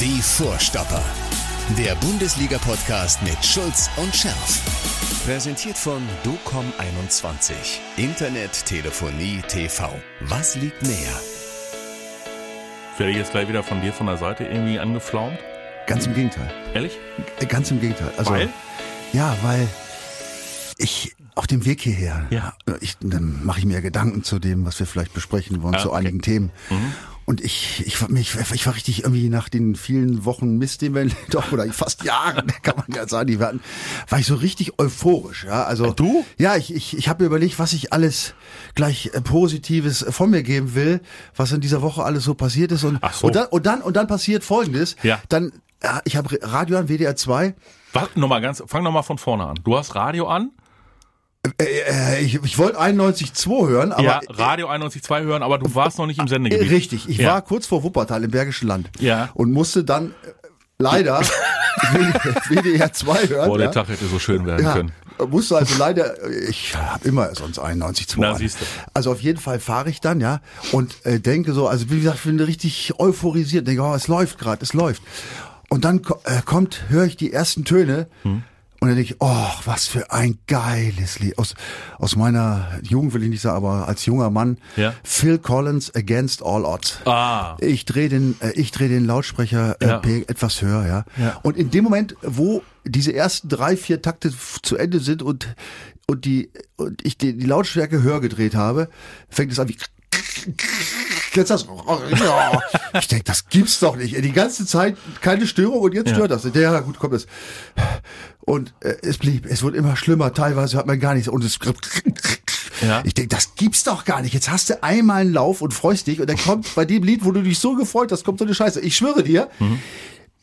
Die Vorstopper. Der Bundesliga-Podcast mit Schulz und Scherf. Präsentiert von DOCOM21. Internet, Telefonie, TV. Was liegt näher? Werde ich jetzt gleich wieder von dir von der Seite irgendwie angeflaumt? Ganz im Gegenteil. Ehrlich? Äh, Ganz im Gegenteil. Also, Weil? Ja, weil ich auf dem Weg hierher, Ja. ich, dann mache ich mir Gedanken zu dem, was wir vielleicht besprechen wollen, Ah, zu okay. Mhm. einigen Themen. Und ich, ich, war- mich, ich war richtig irgendwie nach den vielen Wochen Mist, den wir doch oder fast Jahren, kann man ja sagen, die wir hatten, war ich so richtig euphorisch. Ja, also du? Ja, ich, ich, ich habe mir überlegt, was ich alles gleich äh, Positives äh, von mir geben will, was in dieser Woche alles so passiert ist und Ach so. und dann und dann und dann passiert Folgendes. Ja. Dann ich habe Radio an WDR 2 Was? Noch mal ganz, fang noch mal von vorne an. Du hast Radio an, ich ich wollte 91.2 hören, aber ja, Radio 91.2 hören, aber du warst noch nicht im äh, Sendegebiet. richtig. Ich ja. war kurz vor Wuppertal im Bergischen Land Ja. und musste dann äh, leider WDR 2 hören. Boah, der ja. Tag hätte so schön werden Ja, können. musste also leider, ich habe immer sonst 91 Na, an. siehste. Also auf jeden Fall fahre ich dann, ja, und äh, denke so, also wie gesagt, ich bin richtig euphorisiert, denke, oh, es läuft gerade, es läuft. Und dann äh, kommt, höre ich die ersten Töne Hm. Und dann denke ich, oh, was für ein geiles Lied. Aus, aus meiner Jugend will ich nicht sagen, aber als junger Mann, Ja. Phil Collins Against All Odds. Ah. Ich drehe den, äh, ich drehe den Lautsprecher äh, Ja. Etwas höher, ja. Ja. Und in dem Moment, wo diese ersten drei, vier Takte zu Ende sind und und die und ich die, die Lautstärke höher gedreht habe, fängt es an wie Jetzt das, ja. Ich denke, das gibt's doch nicht. Die ganze Zeit keine Störung und jetzt Ja. stört das. Ja, gut, kommt es. Und äh, es blieb, es wurde immer schlimmer. Teilweise hat man gar nichts. Und es Ja. ich denke, das gibt's doch gar nicht. Jetzt hast du einmal einen Lauf und freust dich und dann kommt bei dem Lied, wo du dich so gefreut hast, kommt so eine Scheiße. Ich schwöre dir,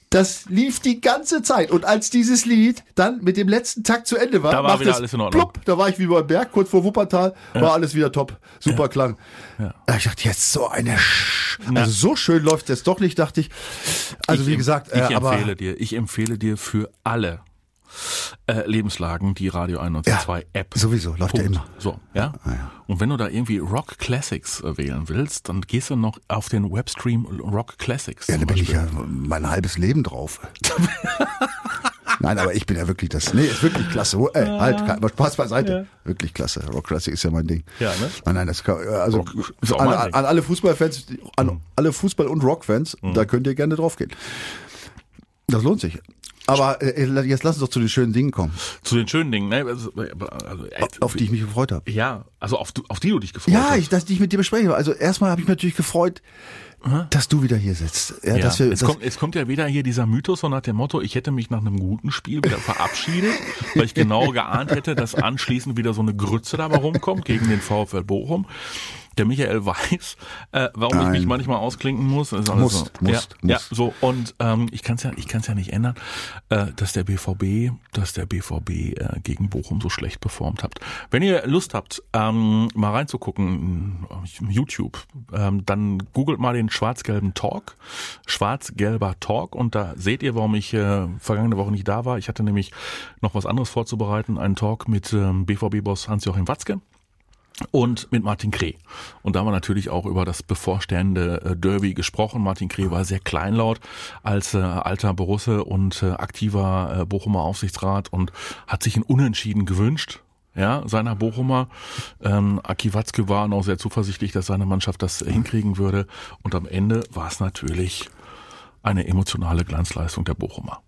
das lief die ganze Zeit. Und als dieses Lied dann mit dem letzten Takt zu Ende war, Da war wieder es alles in Ordnung. Plupp, da war ich wie beim Berg, kurz vor Wuppertal, war alles wieder top. Super Klang. Ja. Ich dachte, jetzt so eine Sch Also so schön läuft es doch nicht, dachte ich. Also ich, wie gesagt, ich äh, aber empfehle dir, ich empfehle dir für alle äh, Lebenslagen die Radio 91.2 App. sowieso, läuft ja immer. So, ja? Und wenn du da irgendwie Rock Classics äh, wählen willst, dann gehst du noch auf den Webstream Rock Classics. Ja, da bin ich ja mein halbes Leben drauf. Nein, aber ich bin ja wirklich das. Nee, ist wirklich klasse. Ey, halt, kein- aber Spaß beiseite. Wirklich klasse. Rock Classic ist ja mein Ding. Ja, ne? Nein, nein, das kann, äh, also an, an alle Fußballfans, an Mhm. alle Fußball- und Rockfans, da könnt ihr gerne draufgehen. Das lohnt sich. Aber äh, jetzt lass uns doch zu den schönen Dingen kommen, Zu den schönen Dingen, ne? Also, also, äh, auf die ich mich gefreut habe. Ja, also auf, auf die du dich gefreut Ja, hast. ich, dass ich mit dir bespreche. Also erstmal habe ich mich natürlich gefreut, dass du wieder hier sitzt. Ja, Ja, dass wir, es, dass, kommt, es kommt ja wieder hier dieser Mythos so nach dem Motto, ich hätte mich nach einem guten Spiel wieder verabschiedet, weil ich genau geahnt hätte, dass anschließend wieder so eine Grütze dabei rumkommt gegen den VfL Bochum. Der Michael weiß, äh, warum ich Nein. mich manchmal ausklinken muss. Ist alles Musst, so. musst, ja, musst. ja, so und ähm, ich kann es ja, ich kann es ja nicht ändern, äh, dass der BVB, dass der BVB äh, gegen Bochum so schlecht performt habt. Wenn ihr Lust habt, ähm, mal reinzugucken, äh, YouTube, ähm, dann googelt mal den schwarz-gelben Talk, schwarz-gelber Talk und da seht ihr, warum ich äh, vergangene Woche nicht da war. Ich hatte nämlich noch was anderes vorzubereiten, einen Talk mit ähm, BVB-Boss Hans-Joachim Watzke und mit Martin Kreh. Und da haben wir natürlich auch über das bevorstehende äh, Derby gesprochen. Martin Kreh war sehr kleinlaut als äh, alter Borusse und äh, aktiver äh, Bochumer Aufsichtsrat und hat sich ein Unentschieden gewünscht. Ja, seiner Bochumer. Ähm, Aki Watzke war noch sehr zuversichtlich, dass seine Mannschaft das äh, hinkriegen würde. Und am Ende war es natürlich eine emotionale Glanzleistung der Bochumer.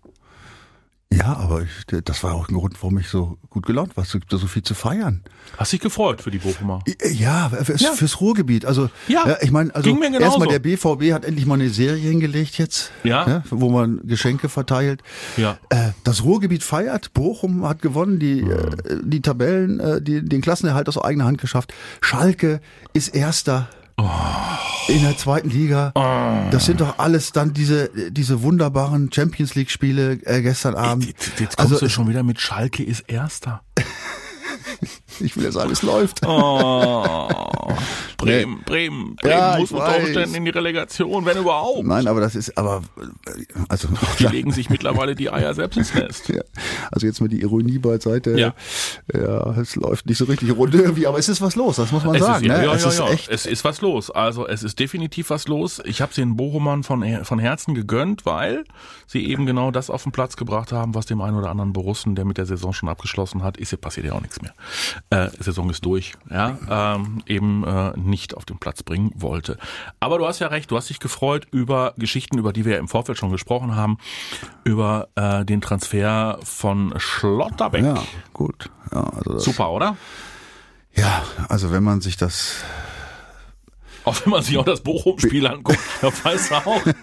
Ja, aber ich, das war auch ein Grund, warum ich so gut gelaunt war. Es gibt da so viel zu feiern. Hast dich gefreut für die Bochumer? Ja, fürs, Ja. fürs Ruhrgebiet. Also, Ja, ja, ich meine, also erstmal der BVB hat endlich mal eine Serie hingelegt jetzt, Ja. wo man Geschenke verteilt. Ja. Äh, das Ruhrgebiet feiert. Bochum hat gewonnen, die äh, die Tabellen, äh, die, den Klassenerhalt aus eigener Hand geschafft. Schalke ist Erster. Oh. In der zweiten Liga. Das sind doch alles dann diese, diese wunderbaren Champions League Spiele äh, gestern Abend. Jetzt, jetzt kommst also, du schon wieder mit Schalke ist Erster. ich will, dass alles läuft. Oh. Bremen, Bremen, Bremen Ja, muss unter. Umständen in die Relegation, wenn überhaupt. Nein, aber das ist, aber, äh, also, Die legen sich mittlerweile die Eier selbst ins Nest. Ja, also jetzt mal die Ironie beiseite. Ja. ja, es läuft nicht so richtig rund irgendwie, aber es ist was los, das muss man Es sagen. ist, ne? ja, es ja, ist ja. echt. es ist was los. Also es ist definitiv was los. Ich habe den Bochumern von, Her- von Herzen gegönnt, weil sie eben genau das auf den Platz gebracht haben, was dem einen oder anderen Borussen, der mit der Saison schon abgeschlossen hat, ist passiert ja auch nichts mehr. Äh, Saison ist durch, ja, ähm, eben äh, nicht auf den Platz bringen wollte. Aber du hast ja recht, du hast dich gefreut über Geschichten, über die wir ja im Vorfeld schon gesprochen haben, über äh, den Transfer von Schlotterbeck. ja, gut. Ja, also Super, oder? ja, also wenn man sich das Auch wenn man sich auch das Bochum-Spiel anguckt, da weiß er auch.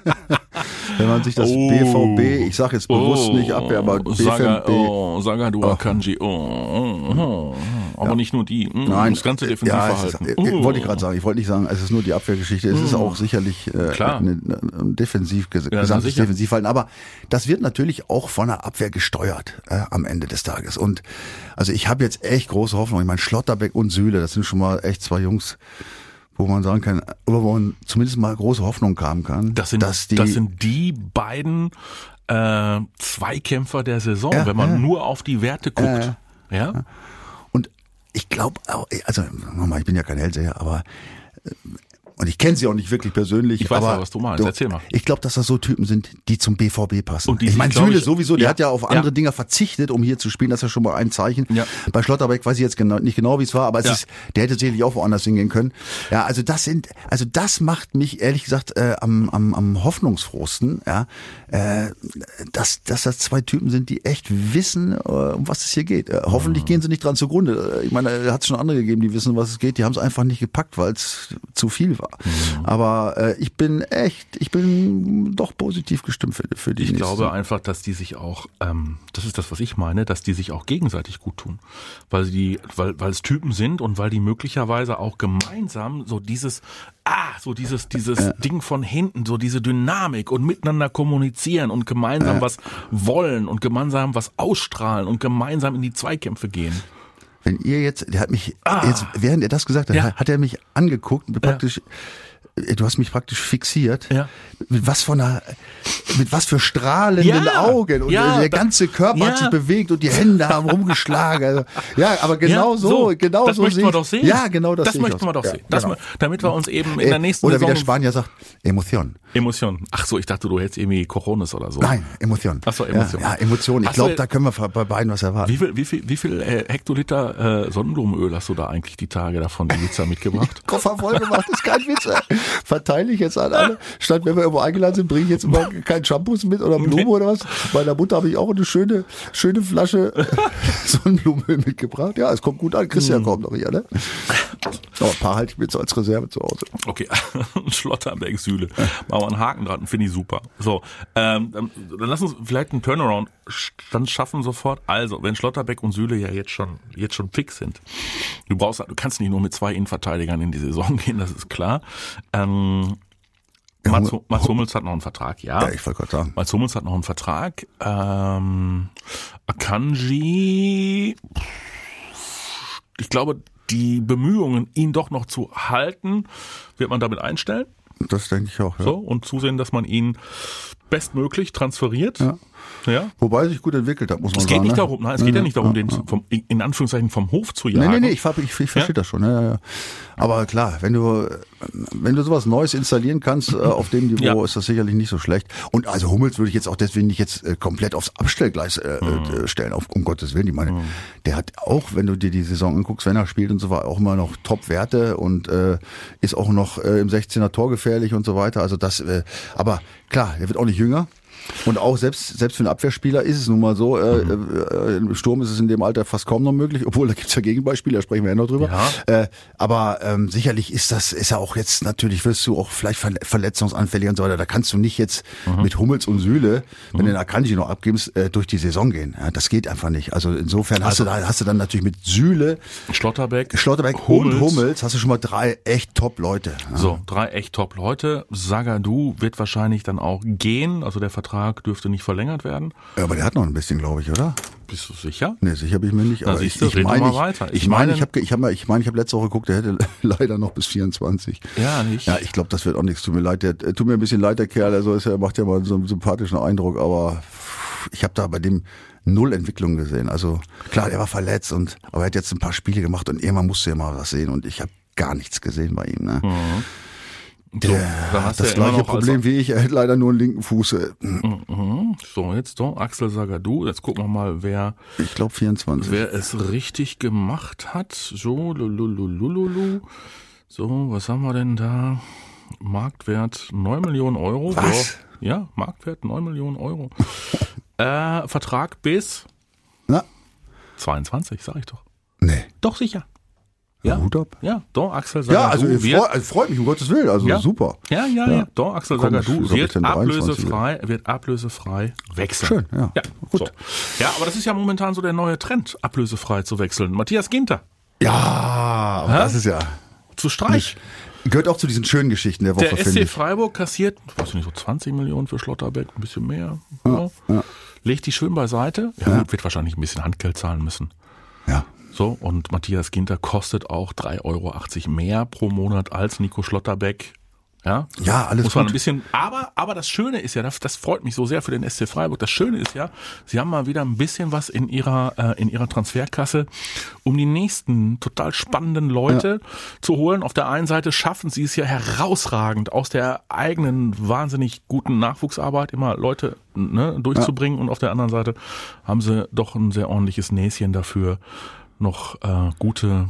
Wenn man sich das Oh. BVB, ich sage jetzt bewusst nicht Abwehr, aber Saga, BVB, oh, Sagadu Akanji, oh, oh, oh. aber nicht nur die, mm, Nein, das ganze ja, es ist, Defensivverhalten. äh, Oh. wollte ich gerade sagen. Ich wollte nicht sagen, es ist nur die Abwehrgeschichte. Es ist auch sicherlich äh, Klar. eine, ein defensiv, ges na gesamtes. Defensivverhalten. Aber das wird natürlich auch von der Abwehr gesteuert äh, am Ende des Tages. Und also ich habe jetzt echt große Hoffnung. Ich meine, Schlotterbeck und Süle, das sind schon mal echt zwei Jungs, wo man sagen kann, oder wo man zumindest mal große Hoffnung haben kann, Das sind, dass die, das sind die beiden äh, Zweikämpfer der Saison, Ja, wenn man ja. nur auf die Werte guckt. ja? Und ich glaube, also nochmal, ich bin ja kein Hellseher, aber äh, und ich kenne sie auch nicht wirklich persönlich. Ich weiß aber ja, was du meinst. Erzähl mal. Ich glaube, dass das so Typen sind, die zum BVB passen. Und die ich meine, Süle sowieso, der Ja. hat ja auf andere Ja. Dinger verzichtet, um hier zu spielen. Das ist ja schon mal ein Zeichen. Ja. Bei Schlotterbeck weiß ich jetzt genau, nicht genau, wie es war, aber es ist, der hätte sicherlich auch woanders hingehen können. Ja, also das sind, also das macht mich ehrlich gesagt äh, am, am, am hoffnungsfrohsten, ja, äh, dass, dass das zwei Typen sind, die echt wissen, äh, um was es hier geht. Äh, hoffentlich Mhm. gehen sie nicht dran zugrunde. Äh, Ich meine, da hat es schon andere gegeben, die wissen, was es geht. Die haben es einfach nicht gepackt, weil es zu viel war. Mhm. Aber äh, ich bin echt, ich bin doch positiv gestimmt für, für die Ich nächste glaube einfach, dass die sich auch, ähm, das ist das, was ich meine, dass die sich auch gegenseitig gut tun. Weil sie die, weil, weil es Typen sind und weil die möglicherweise auch gemeinsam so dieses, ah, so dieses, dieses Ding von hinten, so diese Dynamik und miteinander kommunizieren und gemeinsam was wollen und gemeinsam was ausstrahlen und gemeinsam in die Zweikämpfe gehen. Wenn ihr jetzt, der hat mich, Ah. jetzt, während er das gesagt hat, Ja. hat er mich angeguckt und praktisch, äh, du hast mich praktisch fixiert. Ja. Mit was von einer, mit was für strahlenden Ja. Augen und Ja, der ganze Körper hat sich bewegt und die Hände haben rumgeschlagen. Also, ja, aber genau Ja, so, genau das so möchten sehe wir doch sehen. Ja, genau das, Das möchten wir doch so. sehen. Das, genau. Damit wir uns eben in Äh, der nächsten Oder wie Saison der Spanier sagt, Emotion. Emotionen. Ach so, ich dachte, du hättest irgendwie Coronis oder so. Nein, Emotion. Ach so, Emotion. Ja, Emotion. Ich glaube, da können wir bei beiden was erwarten. Wie viel, wie viel, wie viel äh, Hektoliter äh, Sonnenblumenöl hast du da eigentlich die Tage davon die Pizza mitgebracht? Koffer voll gemacht, ist kein Witz. Verteile ich jetzt an alle. Statt wenn wir irgendwo eingeladen sind, bringe ich jetzt immer kein Shampoos mit oder Blume Nee. oder was. Meiner Mutter habe ich auch eine schöne, schöne Flasche Sonnenblumenöl mitgebracht. Ja, es kommt gut an. Christian kommt noch hier, ne? Oh, ein paar halte ich mir jetzt als Reserve zu Hause. Okay, Schlotterberg Sühle. Machen wir einen Haken dran, finde ich super. So, ähm, dann, lass uns vielleicht einen Turnaround dann schaffen sofort. Also, wenn Schlotterbeck und Sühle ja jetzt schon jetzt schon fix sind, du brauchst, du kannst nicht nur mit zwei Innenverteidigern in die Saison gehen, das ist klar. Ähm, Mats, Mats Hummels hat noch einen Vertrag, ja. Ja, ich wollte gerade sagen. Mats Hummels hat noch einen Vertrag. Ähm, Akanji, ich glaube, die Bemühungen, ihn doch noch zu halten, wird man damit einstellen. Das denke ich auch, ja. So, und zusehen, dass man ihn bestmöglich transferiert. Ja. Ja. Wobei er sich gut entwickelt hat, muss man Es sagen. geht nicht ne? darum, nein, es geht ja nicht darum, den vom, in Anführungszeichen vom Hof zu jagen. Nee, nee, nee, ich, ich, ich verstehe Ja? das schon. Ja, ja, ja. Aber klar, wenn du, wenn du sowas Neues installieren kannst äh, auf dem Niveau, Ja. ist das sicherlich nicht so schlecht. Und also Hummels würde ich jetzt auch deswegen nicht jetzt äh, komplett aufs Abstellgleis äh, Mhm. äh, stellen, auf, um Gottes Willen. Ich meine, der hat auch, wenn du dir die Saison anguckst, wenn er spielt und so weiter, auch immer noch Top-Werte und äh, ist auch noch äh, im 16er Tor gefährlich und so weiter. Also das, äh, aber klar, der wird auch nicht jünger. Und auch selbst, selbst für einen Abwehrspieler ist es nun mal so, äh, äh, im Sturm ist es in dem Alter fast kaum noch möglich, obwohl da gibt's ja Gegenbeispiele, da sprechen wir ja noch drüber. Ja. Äh, aber ähm, sicherlich ist das, ist ja auch jetzt, natürlich wirst du auch vielleicht verle- verletzungsanfällig und so weiter. Da kannst du nicht jetzt mit Hummels und Sühle, wenn du den Akanji noch abgibst, äh, durch die Saison gehen. Ja, das geht einfach nicht. Also insofern hast du da, hast du dann natürlich mit Sühle, Schlotterbeck, Schlotterbeck Hummels. und Hummels hast du schon mal drei echt Top-Leute. Ja. So, drei echt top Leute. Sagadu wird wahrscheinlich dann auch gehen. Also der Vertrag dürfte nicht verlängert werden. Ja, aber der hat noch ein bisschen, glaube ich, oder? Bist du sicher? Nee, sicher bin ich mir nicht. Na, Aber siehst ich, du, ich meine, ich, weiter. ich Ich meine, ich habe, ich habe, ich meine, ich habe letzte Woche geguckt, der hätte leider noch bis 24. Ja, nicht. Ja, ich glaube, das wird auch nichts. Tut mir leid, der, äh, tut mir ein bisschen leid, der Kerl. Also ist er macht ja mal so einen sympathischen Eindruck, aber ich habe da bei dem null Entwicklung gesehen. Also klar, der war verletzt und aber er hat jetzt ein paar Spiele gemacht und irgendwann musste er mal was sehen und ich habe gar nichts gesehen bei ihm. Ne? So, du das ja gleiche Problem wie ich. Er hat leider nur einen linken Fuß. äh, Mhm. So, jetzt doch, Axel Sagadou. Jetzt gucken wir mal, wer, Ich glaube 24. wer es richtig gemacht hat. So, lululululu. So, was haben wir denn da? Marktwert 9 Millionen Euro. Was? So, ja, Marktwert 9 Millionen Euro. äh, Vertrag bis Na, 22, sag ich doch. nee. Doch, sicher. Ja, Hut ab. ja, doch, Axel Sagadou. Ja, also freut, freut mich um Gottes Willen. Also Ja. super. Ja, ja, ja. Doch, Axel Kommt, Sagadou ich, wird dann 23 ablösefrei, wird ablösefrei wechseln. Schön, ja. Ja, Gut. So. Ja, aber das ist ja momentan so der neue Trend, ablösefrei zu wechseln. Matthias Ginter Ja, Hä? das ist ja zu Streich. gehört auch zu diesen schönen Geschichten der Woche, Der SC ich. Freiburg kassiert, ich weiß nicht, so 20 Millionen für Schlotterbeck, ein bisschen mehr. Ja, Legt die schön beiseite. Ja, gut, wird wahrscheinlich ein bisschen Handgeld zahlen müssen. Ja. So, und Matthias Ginter kostet auch 3,80 Euro mehr pro Monat als Nico Schlotterbeck. Ja, Ja, alles Muss man gut. ein bisschen, aber, aber das Schöne ist ja, das, das freut mich so sehr für den SC Freiburg. Das Schöne ist ja, sie haben mal wieder ein bisschen was in ihrer, äh, in ihrer Transferkasse, um die nächsten total spannenden Leute zu holen. Auf der einen Seite schaffen sie es ja herausragend aus der eigenen wahnsinnig guten Nachwuchsarbeit immer Leute ne, durchzubringen und auf der anderen Seite haben sie doch ein sehr ordentliches Näschen dafür, noch äh, gute,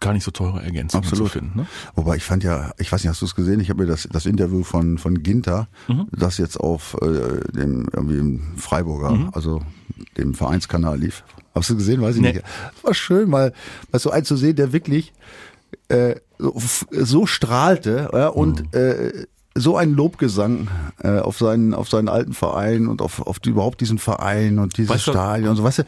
gar nicht so teure Ergänzungen Absolut. zu finden. Ne? Wobei ich fand ja, ich weiß nicht, hast du es gesehen? Ich habe mir das, das Interview von, von Ginter, Mhm. das jetzt auf äh, dem irgendwie im Freiburger, also dem Vereinskanal lief. Hast du gesehen? Weiß ich Nee. nicht. War schön, mal, mal so einen zu sehen, der wirklich äh, so, so strahlte ja, und Mhm. äh, so ein Lobgesang äh, auf seinen auf seinen alten Verein und auf, auf die, überhaupt diesen Verein und dieses Weißt Stadion und so weißt du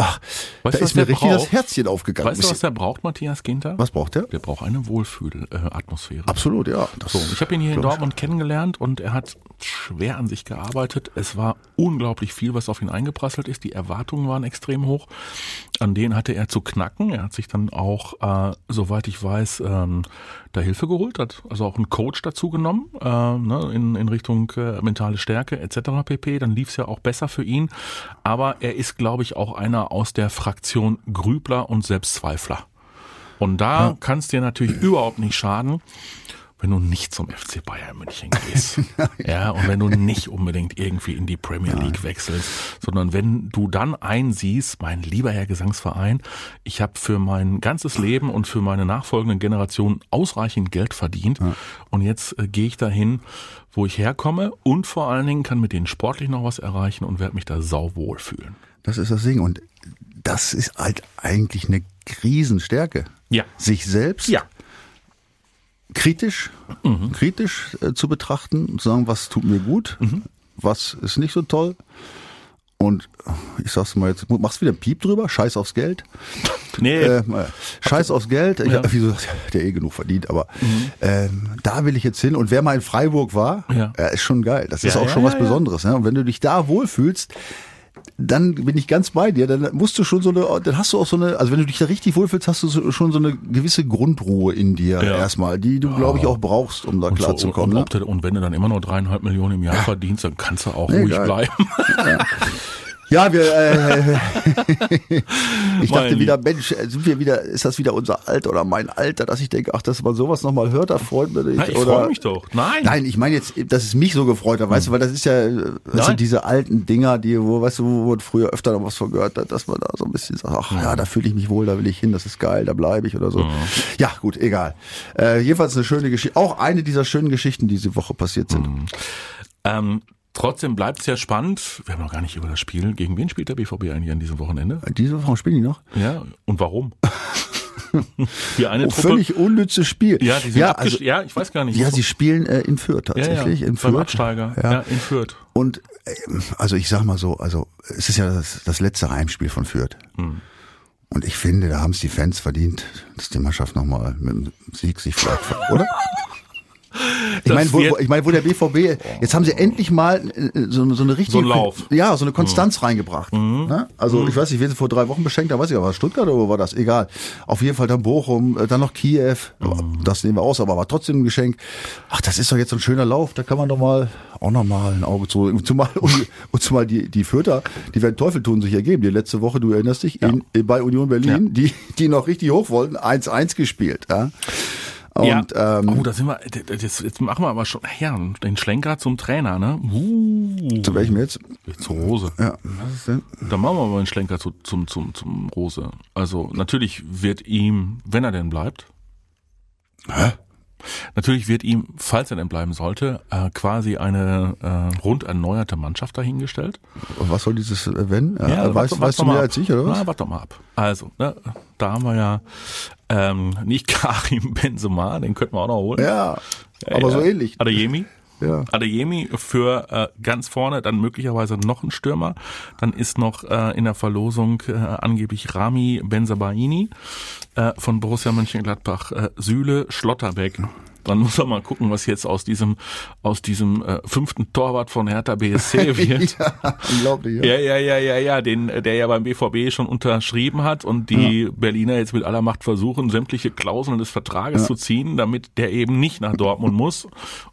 ach Weißt da du, ist mir richtig braucht? das Herzchen aufgegangen Weißt du, was der braucht, Matthias Ginter? was braucht der Der braucht eine Wohlfühlatmosphäre. absolut ja das So, ich habe ihn hier in. Dortmund kennengelernt und er hat schwer an sich gearbeitet. Es war unglaublich viel, was auf ihn eingeprasselt ist. Die Erwartungen waren extrem hoch. An denen hatte er zu knacken. Er hat sich dann auch, äh, soweit ich weiß, ähm, da Hilfe geholt, hat also auch einen Coach dazu genommen, äh, ne, in, in Richtung äh, mentale Stärke etc. pp. Dann lief es ja auch besser für ihn. Aber er ist, glaube ich, auch einer aus der Fraktion Grübler und Selbstzweifler. Und da kann es dir natürlich überhaupt nicht schaden, wenn du nicht zum FC Bayern München gehst. ja, und wenn du nicht unbedingt irgendwie in die Premier League wechselst, sondern wenn du dann einsiehst, mein lieber Herr Gesangsverein, ich habe für mein ganzes Leben und für meine nachfolgenden Generationen ausreichend Geld verdient und jetzt äh, gehe ich dahin, wo ich herkomme und vor allen Dingen kann mit denen sportlich noch was erreichen und werde mich da sauwohl fühlen. Das ist das Ding. Und das ist halt eigentlich eine Riesenstärke. Ja. Sich selbst Ja. kritisch, kritisch äh, zu betrachten zu sagen, was tut mir gut, was ist nicht so toll. Und ich sag's mal jetzt, machst wieder einen Piep drüber, scheiß aufs Geld. Nee, Äh, scheiß aufs Geld. Ich, Ja. Mhm. Wieso der eh genug verdient, aber ähm, da will ich jetzt hin. Und wer mal in Freiburg war, Ja. äh, ist schon geil. Das ist Ja, auch ja, schon was. Besonderes. Ne? Und wenn du dich da wohlfühlst, dann bin ich ganz bei dir. Dann musst du schon so eine, dann hast du auch so eine, also wenn du dich da richtig wohlfühlst, hast du schon so eine gewisse Grundruhe in dir Ja. erstmal, die du, glaube ich, auch brauchst, um da Und, so, klarzukommen. und, ne? und wenn du dann immer nur dreieinhalb Millionen im Jahr verdienst, dann kannst du auch Nee, ruhig geil. bleiben. Ja, wir, äh, ich dachte wieder, Mensch, äh, sind wir wieder, ist das wieder unser Alter oder mein Alter, dass ich denke, ach, dass man sowas nochmal hört, da freut man sich. Na, ich freue mich doch. Nein. Nein, ich meine jetzt, dass es mich so gefreut hat, weißt du, weil das ist ja, das sind diese alten Dinger, die, wo, weißt du, wo man früher öfter noch was von gehört hat, dass man da so ein bisschen sagt, ach ja, da fühle ich mich wohl, da will ich hin, das ist geil, da bleibe ich oder so. Ja, gut, egal. Äh, jedenfalls eine schöne Geschichte, auch eine dieser schönen Geschichten, die diese Woche passiert sind. Ähm, trotzdem bleibt es ja spannend. Wir haben noch gar nicht über das Spiel. Gegen wen spielt der BVB eigentlich an diesem Wochenende? Diese Woche spielen die noch? Ja, und warum? Die eine Oh, Truppe. völlig unnützes Spiel. ja, die sind ja, also, ja, ich weiß gar nicht. ja, sie spielen äh, in Fürth ja, tatsächlich. ja, in beim Fürth. Absteiger. Ja. Ja. in Fürth. Und ähm, also ich sag mal so, also es ist ja das, das letzte Heimspiel von Fürth. Hm. Und ich finde, da haben es die Fans verdient, dass die Mannschaft nochmal mit dem Sieg sich vielleicht, oder? Ich meine, wo, ich meine, wo der BVB, jetzt haben sie endlich mal äh, so, so eine richtige, So einen Lauf. Mhm. ja, so eine Konstanz reingebracht. Ne? Also ich weiß nicht, wer sie vor drei Wochen beschenkt haben, weiß ich aber, Stuttgart oder wo war das? Egal. Auf jeden Fall dann Bochum, äh, dann noch Kiew, Mhm. das nehmen wir aus, aber war trotzdem ein Geschenk. Ach, das ist doch jetzt so ein schöner Lauf, da kann man doch mal auch noch mal ein Auge zu, zumal, und, und zumal die, die Fürther, die werden Teufel tun sich ergeben. Die letzte Woche, du erinnerst dich, in, bei Union Berlin, die, die noch richtig hoch wollten, 1-1 gespielt. Ja? Und, ja. ähm, oh, da sind wir, jetzt, jetzt machen wir aber schon, ja, den Schlenker zum Trainer, ne? Uh, zu welchem jetzt? zur Rose. Ja, was ist denn? Dann machen wir mal einen Schlenker zu, zum, zum, zum Rose. Also natürlich wird ihm, wenn er denn bleibt, Hä? Natürlich wird ihm, falls er denn bleiben sollte, äh, quasi eine äh, rund erneuerte Mannschaft dahingestellt. Und was soll dieses äh, wenn? Ja, warte- weißt, warte weißt du mehr als ich, oder was? Na, warte doch mal ab. Also, ne, da haben wir ja ähm, nicht Karim Benzema, den könnten wir auch noch holen. Ja, aber so ähnlich. Adeyemi. Ja. Adeyemi für äh, ganz vorne, dann möglicherweise noch ein Stürmer. Dann ist noch äh, in der Verlosung äh, angeblich Rami Benzabaini äh, von Borussia Mönchengladbach, äh, Süle Schlotterbeck. Dann muss man mal gucken, was jetzt aus diesem aus diesem äh, fünften Torwart von Hertha BSC wird. ja, unglaublich. Ja. Ja, ja, ja, ja, ja, den, der ja beim BVB schon unterschrieben hat und die Berliner jetzt mit aller Macht versuchen, sämtliche Klauseln des Vertrages zu ziehen, damit der eben nicht nach Dortmund muss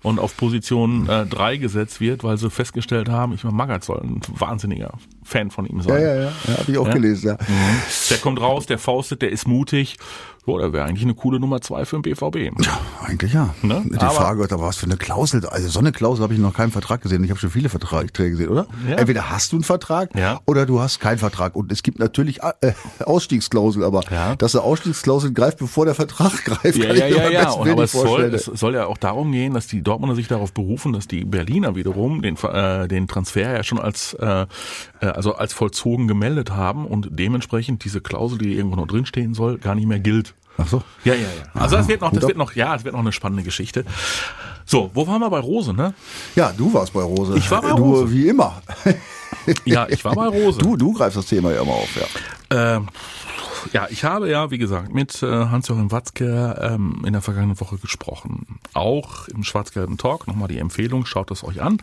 und auf Position äh, 3 gesetzt wird, weil sie festgestellt haben, ich meine, Magath soll ein wahnsinniger Fan von ihm Ja, sein. ja, ja, ja habe ich auch Ja? gelesen. Ja. Der kommt raus, der faustet, der ist mutig. Jo, der wäre eigentlich eine coole Nummer zwei für den BVB. Eigentlich ja. Ne? Die Aber- Frage ist aber, was für eine Klausel. Also so eine Klausel habe ich noch keinen Vertrag gesehen. Ich habe schon viele Verträge gesehen, oder? Ja. Entweder hast du einen Vertrag Ja. oder du hast keinen Vertrag. Und es gibt natürlich äh, Ausstiegsklausel, aber Ja. dass eine Ausstiegsklausel greift, bevor der Vertrag greift, Ja, ja, ja, ja. Und aber es soll, es soll ja auch darum gehen, dass die Dortmunder sich darauf berufen, dass die Berliner wiederum den, äh, den Transfer ja schon als, äh, äh, also als vollzogen gemeldet haben und dementsprechend diese Klausel, die irgendwo noch drinstehen soll, gar nicht mehr gilt. Ach so. Ja, ja, ja. Also das wird noch, das wird noch, ja, das wird noch eine spannende Geschichte. So, wo waren wir bei Rose, ne? Ja, du warst bei Rose. Ich war bei du, Rose. wie immer. Ja, ich war bei Rose. Du, du greifst das Thema ja immer auf, ja. Ähm, ja, ich habe ja, wie gesagt, mit äh, Hans-Joachim Watzke ähm, in der vergangenen Woche gesprochen. Auch im Schwarz-Gelben Talk. Nochmal die Empfehlung, schaut es euch an.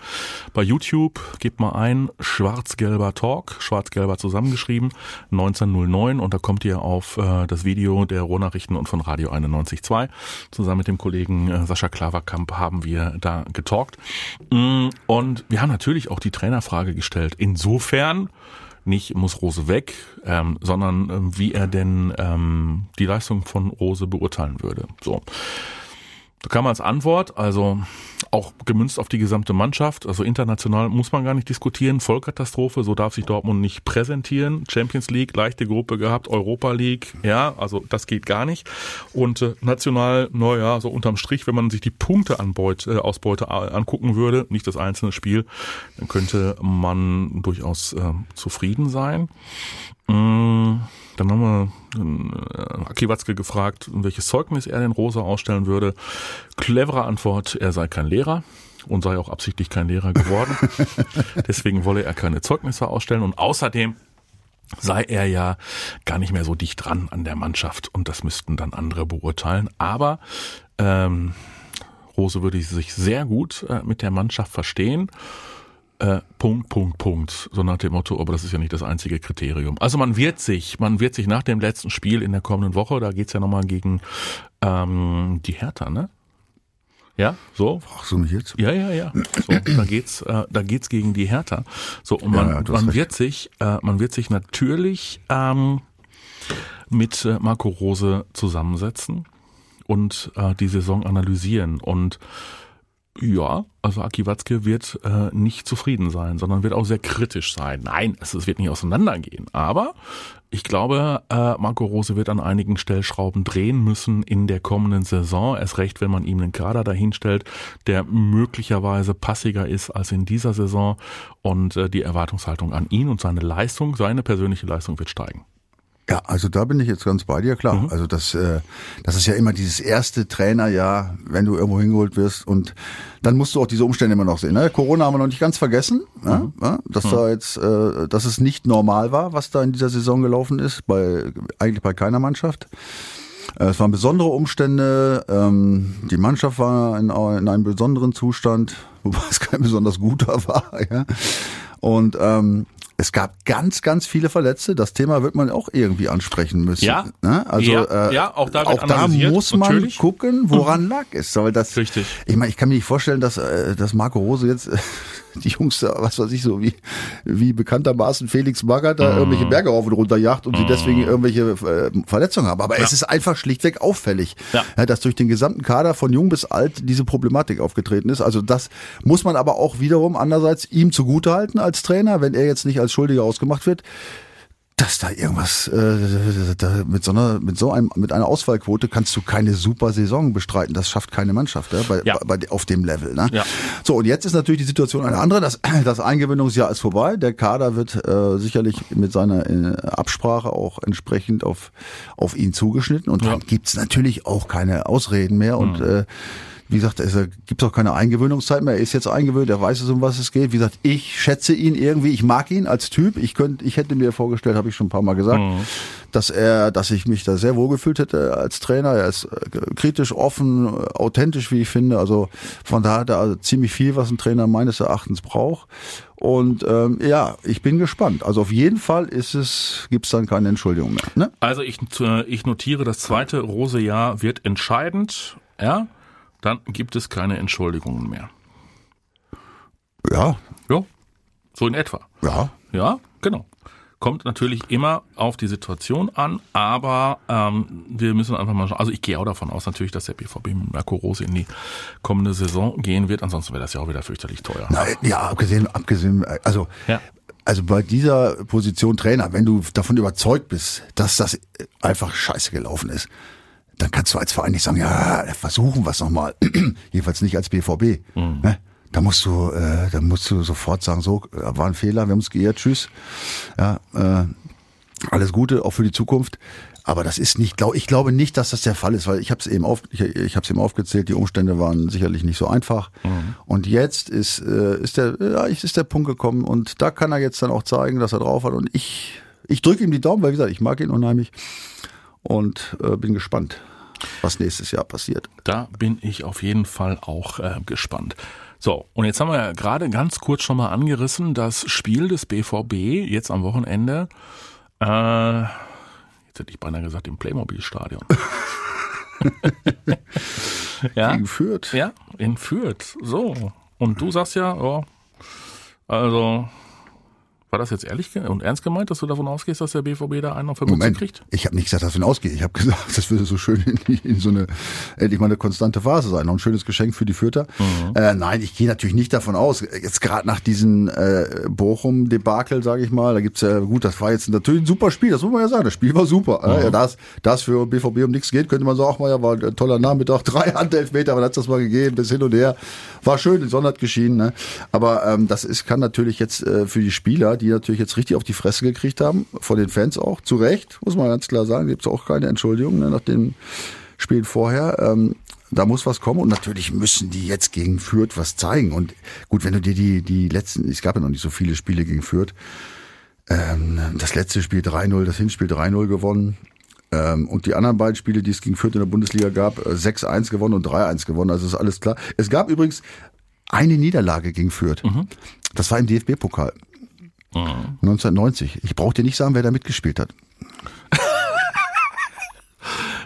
Bei YouTube gebt mal ein Schwarz-Gelber Talk, Schwarz-Gelber zusammengeschrieben, 1909 und da kommt ihr auf äh, das Video der Rohnachrichten und von Radio 91.2. Zusammen mit dem Kollegen äh, Sascha Klaverkamp haben wir da getalkt. Mm, Und wir haben natürlich auch die Trainerfrage gestellt. Insofern nicht muss Rose weg, ähm, sondern ähm, wie er denn ähm, die Leistung von Rose beurteilen würde. So. Da kam als Antwort, also auch gemünzt auf die gesamte Mannschaft, also international muss man gar nicht diskutieren, Vollkatastrophe, so darf sich Dortmund nicht präsentieren. Champions League, leichte Gruppe gehabt, Europa League, ja, also das geht gar nicht. Und äh, national, naja, so unterm Strich, wenn man sich die Punkteausbeute äh, Ausbeute angucken würde, nicht das einzelne Spiel, dann könnte man durchaus äh, zufrieden sein. Mm, Dann haben wir äh, Aki Watzke gefragt, welches Zeugnis er den Rosa ausstellen würde. Clevere Antwort, er sei kein Lehrer und sei auch absichtlich kein Lehrer geworden. Deswegen wolle er keine Zeugnisse ausstellen und außerdem sei er ja gar nicht mehr so dicht dran an der Mannschaft und das müssten dann andere beurteilen. Aber ähm, Rose würde sich sehr gut äh, mit der Mannschaft verstehen. Äh, Punkt, Punkt, Punkt. So nach dem Motto, aber das ist ja nicht das einzige Kriterium. Also man wird sich, man wird sich nach dem letzten Spiel in der kommenden Woche, da geht's ja nochmal gegen ähm, die Hertha, ne? Ja, so. Fragst du mich jetzt? Ja, ja, ja. So, da geht's, äh, da geht's gegen die Hertha. So und man, Ja, ja, man wird sich, äh, man wird sich natürlich ähm, mit äh, Marco Rose zusammensetzen und äh, die Saison analysieren und ja, also Aki Watzke wird äh, nicht zufrieden sein, sondern wird auch sehr kritisch sein. Nein, es, es wird nicht auseinandergehen. Aber ich glaube, äh, Marco Rose wird an einigen Stellschrauben drehen müssen in der kommenden Saison. Erst recht, wenn man ihm einen Kader dahinstellt, der möglicherweise passiger ist als in dieser Saison. Und äh, die Erwartungshaltung an ihn und seine Leistung, seine persönliche Leistung wird steigen. Ja, also da bin ich jetzt ganz bei dir, klar. Also das, äh, das ist ja immer dieses erste Trainerjahr, wenn du irgendwo hingeholt wirst und dann musst du auch diese Umstände immer noch sehen. Ne? Corona haben wir noch nicht ganz vergessen, ne? ja, dass da jetzt, äh, dass es nicht normal war, was da in dieser Saison gelaufen ist, bei eigentlich bei keiner Mannschaft. Äh, Es waren besondere Umstände. Ähm, die Mannschaft war in, in einem besonderen Zustand, wobei es kein besonders guter war. Ja. Und ähm, es gab ganz, ganz viele Verletzte. Das Thema wird man auch irgendwie ansprechen müssen. Ja. Ne? Also Ja, äh, ja, auch da auch da muss man natürlich. Mhm. gucken, woran lag es. Weil das, Richtig. Ich meine, ich kann mir nicht vorstellen, dass, äh, dass Marco Rose jetzt die Jungs, da, was weiß ich so, wie, wie bekanntermaßen Felix Magath da irgendwelche Berge rauf und runter jagt und sie deswegen irgendwelche äh, Verletzungen haben. Aber es ist einfach schlichtweg auffällig, Ja. dass durch den gesamten Kader von jung bis alt diese Problematik aufgetreten ist. Also das muss man aber auch wiederum andererseits ihm zugutehalten als Trainer, wenn er jetzt nicht als Schuldiger ausgemacht wird dass da irgendwas äh, da mit so einer mit so einem mit einer Ausfallquote kannst du keine super Saison bestreiten. Das schafft keine Mannschaft ja, bei, Ja. bei, auf dem Level. Ne? Ja. So und jetzt ist natürlich die Situation eine andere. Das, das Eingewöhnungsjahr ist vorbei. Der Kader wird äh, sicherlich mit seiner äh, Absprache auch entsprechend auf auf ihn zugeschnitten und dann gibt's natürlich auch keine Ausreden mehr und äh, wie gesagt, es gibt auch keine Eingewöhnungszeit mehr. Er ist jetzt eingewöhnt, er weiß es, um was es geht. Wie gesagt, ich schätze ihn irgendwie, ich mag ihn als Typ. Ich könnte, ich hätte mir vorgestellt, habe ich schon ein paar Mal gesagt, dass er, dass ich mich da sehr wohl gefühlt hätte als Trainer. Er ist äh, kritisch, offen, äh, authentisch, wie ich finde. Also von daher hat er also ziemlich viel, was ein Trainer meines Erachtens braucht. Und ähm, ja, ich bin gespannt. Also auf jeden Fall ist es, gibt's dann keine Entschuldigung mehr. Ne? Also ich, äh, ich notiere, das zweite Rose-Jahr wird entscheidend. Ja, dann gibt es keine Entschuldigungen mehr. Ja, Ja, so in etwa. ja. Ja, genau. Kommt natürlich immer auf die Situation an, aber ähm, wir müssen einfach mal schauen. Also ich gehe auch davon aus natürlich, dass der BVB mit Marco Rose in die kommende Saison gehen wird. Ansonsten wäre das ja auch wieder fürchterlich teuer. Na, ja, abgesehen, abgesehen, also, Ja. also bei dieser Position Trainer, wenn du davon überzeugt bist, dass das einfach scheiße gelaufen ist, dann kannst du als Verein nicht sagen, ja, versuchen wir es nochmal. Jedenfalls nicht als BVB. Ne? Da musst du, äh, da musst du sofort sagen, so, war ein Fehler, wir haben uns geirrt, tschüss. Ja, äh, alles Gute, auch für die Zukunft. Aber das ist nicht, glaub, ich glaube nicht, dass das der Fall ist, weil ich habe es eben auf, ich, ich habe eben aufgezählt, die Umstände waren sicherlich nicht so einfach. Und jetzt ist äh, ist der ja, ist der Punkt gekommen und da kann er jetzt dann auch zeigen, dass er drauf hat. Und ich ich drücke ihm die Daumen, weil wie gesagt, ich mag ihn unheimlich und äh, bin gespannt, was nächstes Jahr passiert. Da bin ich auf jeden Fall auch äh, gespannt. So, und jetzt haben wir ja gerade ganz kurz schon mal angerissen, das Spiel des BVB jetzt am Wochenende, äh, jetzt hätte ich beinahe gesagt, im Playmobil-Stadion. ja, Gegen Fürth. ja, in Fürth. So. Und du sagst ja, ja, also, war das jetzt ehrlich und ernst gemeint, dass du davon ausgehst, dass der BVB da einen auf Moment, kriegt? ich habe nicht gesagt, dass wir ausgeht. Ich habe gesagt, das würde so schön in, in so eine endlich mal eine konstante Phase sein. Noch ein schönes Geschenk für die Fürther. Äh, nein, ich gehe natürlich nicht davon aus. Jetzt gerade nach diesem äh, Bochum-Debakel, sage ich mal, da gibt's ja gut, das war jetzt natürlich ein super Spiel. Das muss man ja sagen. Das Spiel war super. Äh, ja, das, das für BVB um nichts geht, könnte man sagen, ach mal, ja, war ein toller Nachmittag, drei Handelfmeter, aber hat das mal gegeben, bis hin und her. War schön, die Sonne hat geschienen. Ne? Aber ähm, das ist kann natürlich jetzt äh, für die Spieler, die natürlich jetzt richtig auf die Fresse gekriegt haben, von den Fans auch, zu Recht, muss man ganz klar sagen, gibt's auch keine Entschuldigung ne, nach dem Spiel vorher. Ähm, da muss was kommen und natürlich müssen die jetzt gegen Fürth was zeigen. Und gut, wenn du dir die, die letzten, es gab ja noch nicht so viele Spiele gegen Fürth, ähm, das letzte Spiel 3-0, das Hinspiel 3-0 gewonnen. Ähm, und die anderen beiden Spiele, die es gegen Fürth in der Bundesliga gab, äh, 6-1 gewonnen und 3-1 gewonnen. Also ist alles klar. Es gab übrigens eine Niederlage gegen Fürth. Das war im DFB-Pokal. 1990. Ich brauche dir nicht sagen, wer da mitgespielt hat.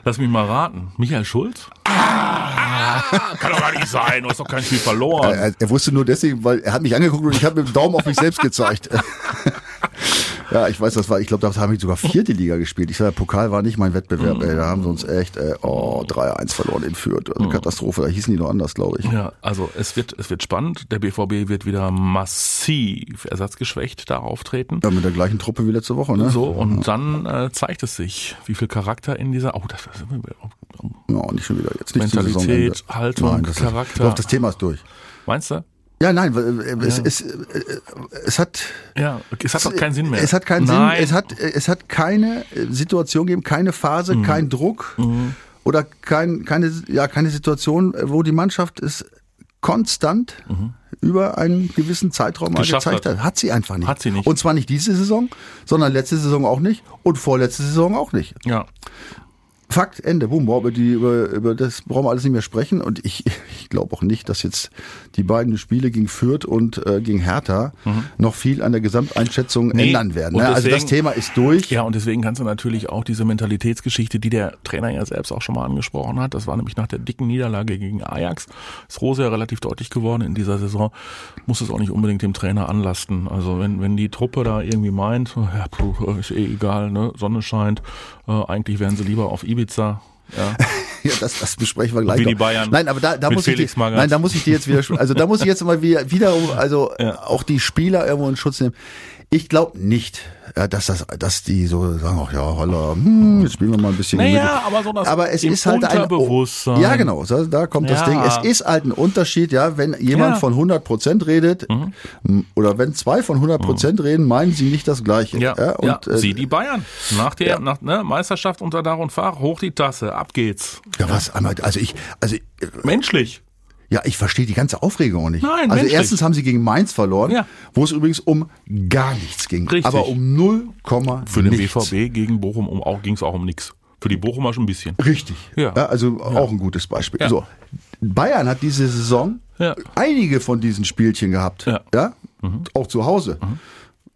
Lass mich mal raten. Michael Schulz? Ah, kann doch gar nicht sein. Du hast doch kein Spiel verloren. Er, er wusste nur deswegen, weil er hat mich angeguckt und ich habe mit dem Daumen auf mich selbst gezeigt. ja, ich weiß, das war, ich glaube, da haben wir sogar vierte Liga gespielt. Ich sage, Pokal war nicht mein Wettbewerb, ey. Da haben sie uns echt, äh, oh, 3-1 verloren in Fürth. Also Katastrophe, da hießen die noch anders, glaube ich. Ja, also es wird, es wird spannend. Der BVB wird wieder massiv ersatzgeschwächt da auftreten. Ja, mit der gleichen Truppe wie letzte Woche, ne? So, und dann äh, zeigt es sich, wie viel Charakter in dieser, oh, das ist Ja, nicht schon wieder. Jetzt nicht Mentalität. Haltung, Nein, das Charakter. Ist, doch, das Thema ist durch. Meinst du? Ja, nein, weil, äh, es, es, äh, es hat Ja, es hat doch keinen Sinn mehr. Es hat keinen Nein. Sinn. Es hat, es hat keine äh, Situation gegeben, keine Phase, Mhm. kein Druck oder kein, keine, ja, keine Situation, äh, wo die Mannschaft es konstant über einen gewissen Zeitraum mal Mhm. Geschafft gezeigt hat. hat. Hat sie einfach nicht. Hat sie nicht. Und zwar nicht diese Saison, sondern letzte Saison auch nicht und vorletzte Saison auch nicht. Ja. Fakt, Ende, boom, über, die, über, über das brauchen wir alles nicht mehr sprechen. Und ich, ich glaube auch nicht, dass jetzt die beiden Spiele gegen Fürth und äh, gegen Hertha mhm. noch viel an der Gesamteinschätzung nee. ändern werden. Ne? Deswegen, also das Thema ist durch. Ja, und deswegen kannst du natürlich auch diese Mentalitätsgeschichte, die der Trainer ja selbst auch schon mal angesprochen hat, das war nämlich nach der dicken Niederlage gegen Ajax, ist Rose ja relativ deutlich geworden in dieser Saison, muss es auch nicht unbedingt dem Trainer anlasten. Also wenn, wenn die Truppe da irgendwie meint, ja, puh, ist eh egal, ne, Sonne scheint, äh, eigentlich wären sie lieber auf Ibiza. Ja. ja, das, das besprechen wir gleich. Wie die Bayern. Nein, aber da, da muss Felix ich, die, nein, da muss ich dir jetzt wieder, also da muss ich jetzt mal wieder, wieder also ja. auch die Spieler irgendwo in Schutz nehmen. Ich glaube nicht, dass das, dass die so sagen, ach ja, holla, hm, jetzt spielen wir mal ein bisschen. Naja, aber so das aber es ist halt ein Bewusstsein. Ja, genau, da, da kommt ja. das Ding. Es ist halt ein Unterschied, ja, wenn jemand ja. von 100 Prozent redet mhm. oder wenn zwei von 100 Prozent mhm. reden, meinen sie nicht das Gleiche. Ja, ja, und, ja. Äh, sie die Bayern nach der nach, ne, Meisterschaft unter Dach und Fach hoch die Tasse, ab geht's. Ja, was? Also ich, also menschlich. Ja, ich verstehe die ganze Aufregung auch nicht. Nein, also menschlich. erstens haben sie gegen Mainz verloren, ja. wo es übrigens um gar nichts ging. Richtig. Aber um 0, Für den nichts. BVB gegen Bochum um, auch, ging es auch um nichts. Für die Bochumer schon ein bisschen. Richtig. Ja. ja also ja. auch ein gutes Beispiel. Ja. So. Bayern hat diese Saison einige von diesen Spielchen gehabt. Ja. Mhm. Auch zu Hause. Mhm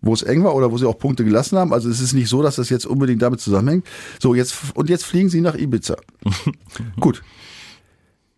wo es eng war oder wo sie auch Punkte gelassen haben. Also es ist nicht so, dass das jetzt unbedingt damit zusammenhängt. So, jetzt, und jetzt fliegen sie nach Ibiza. Gut.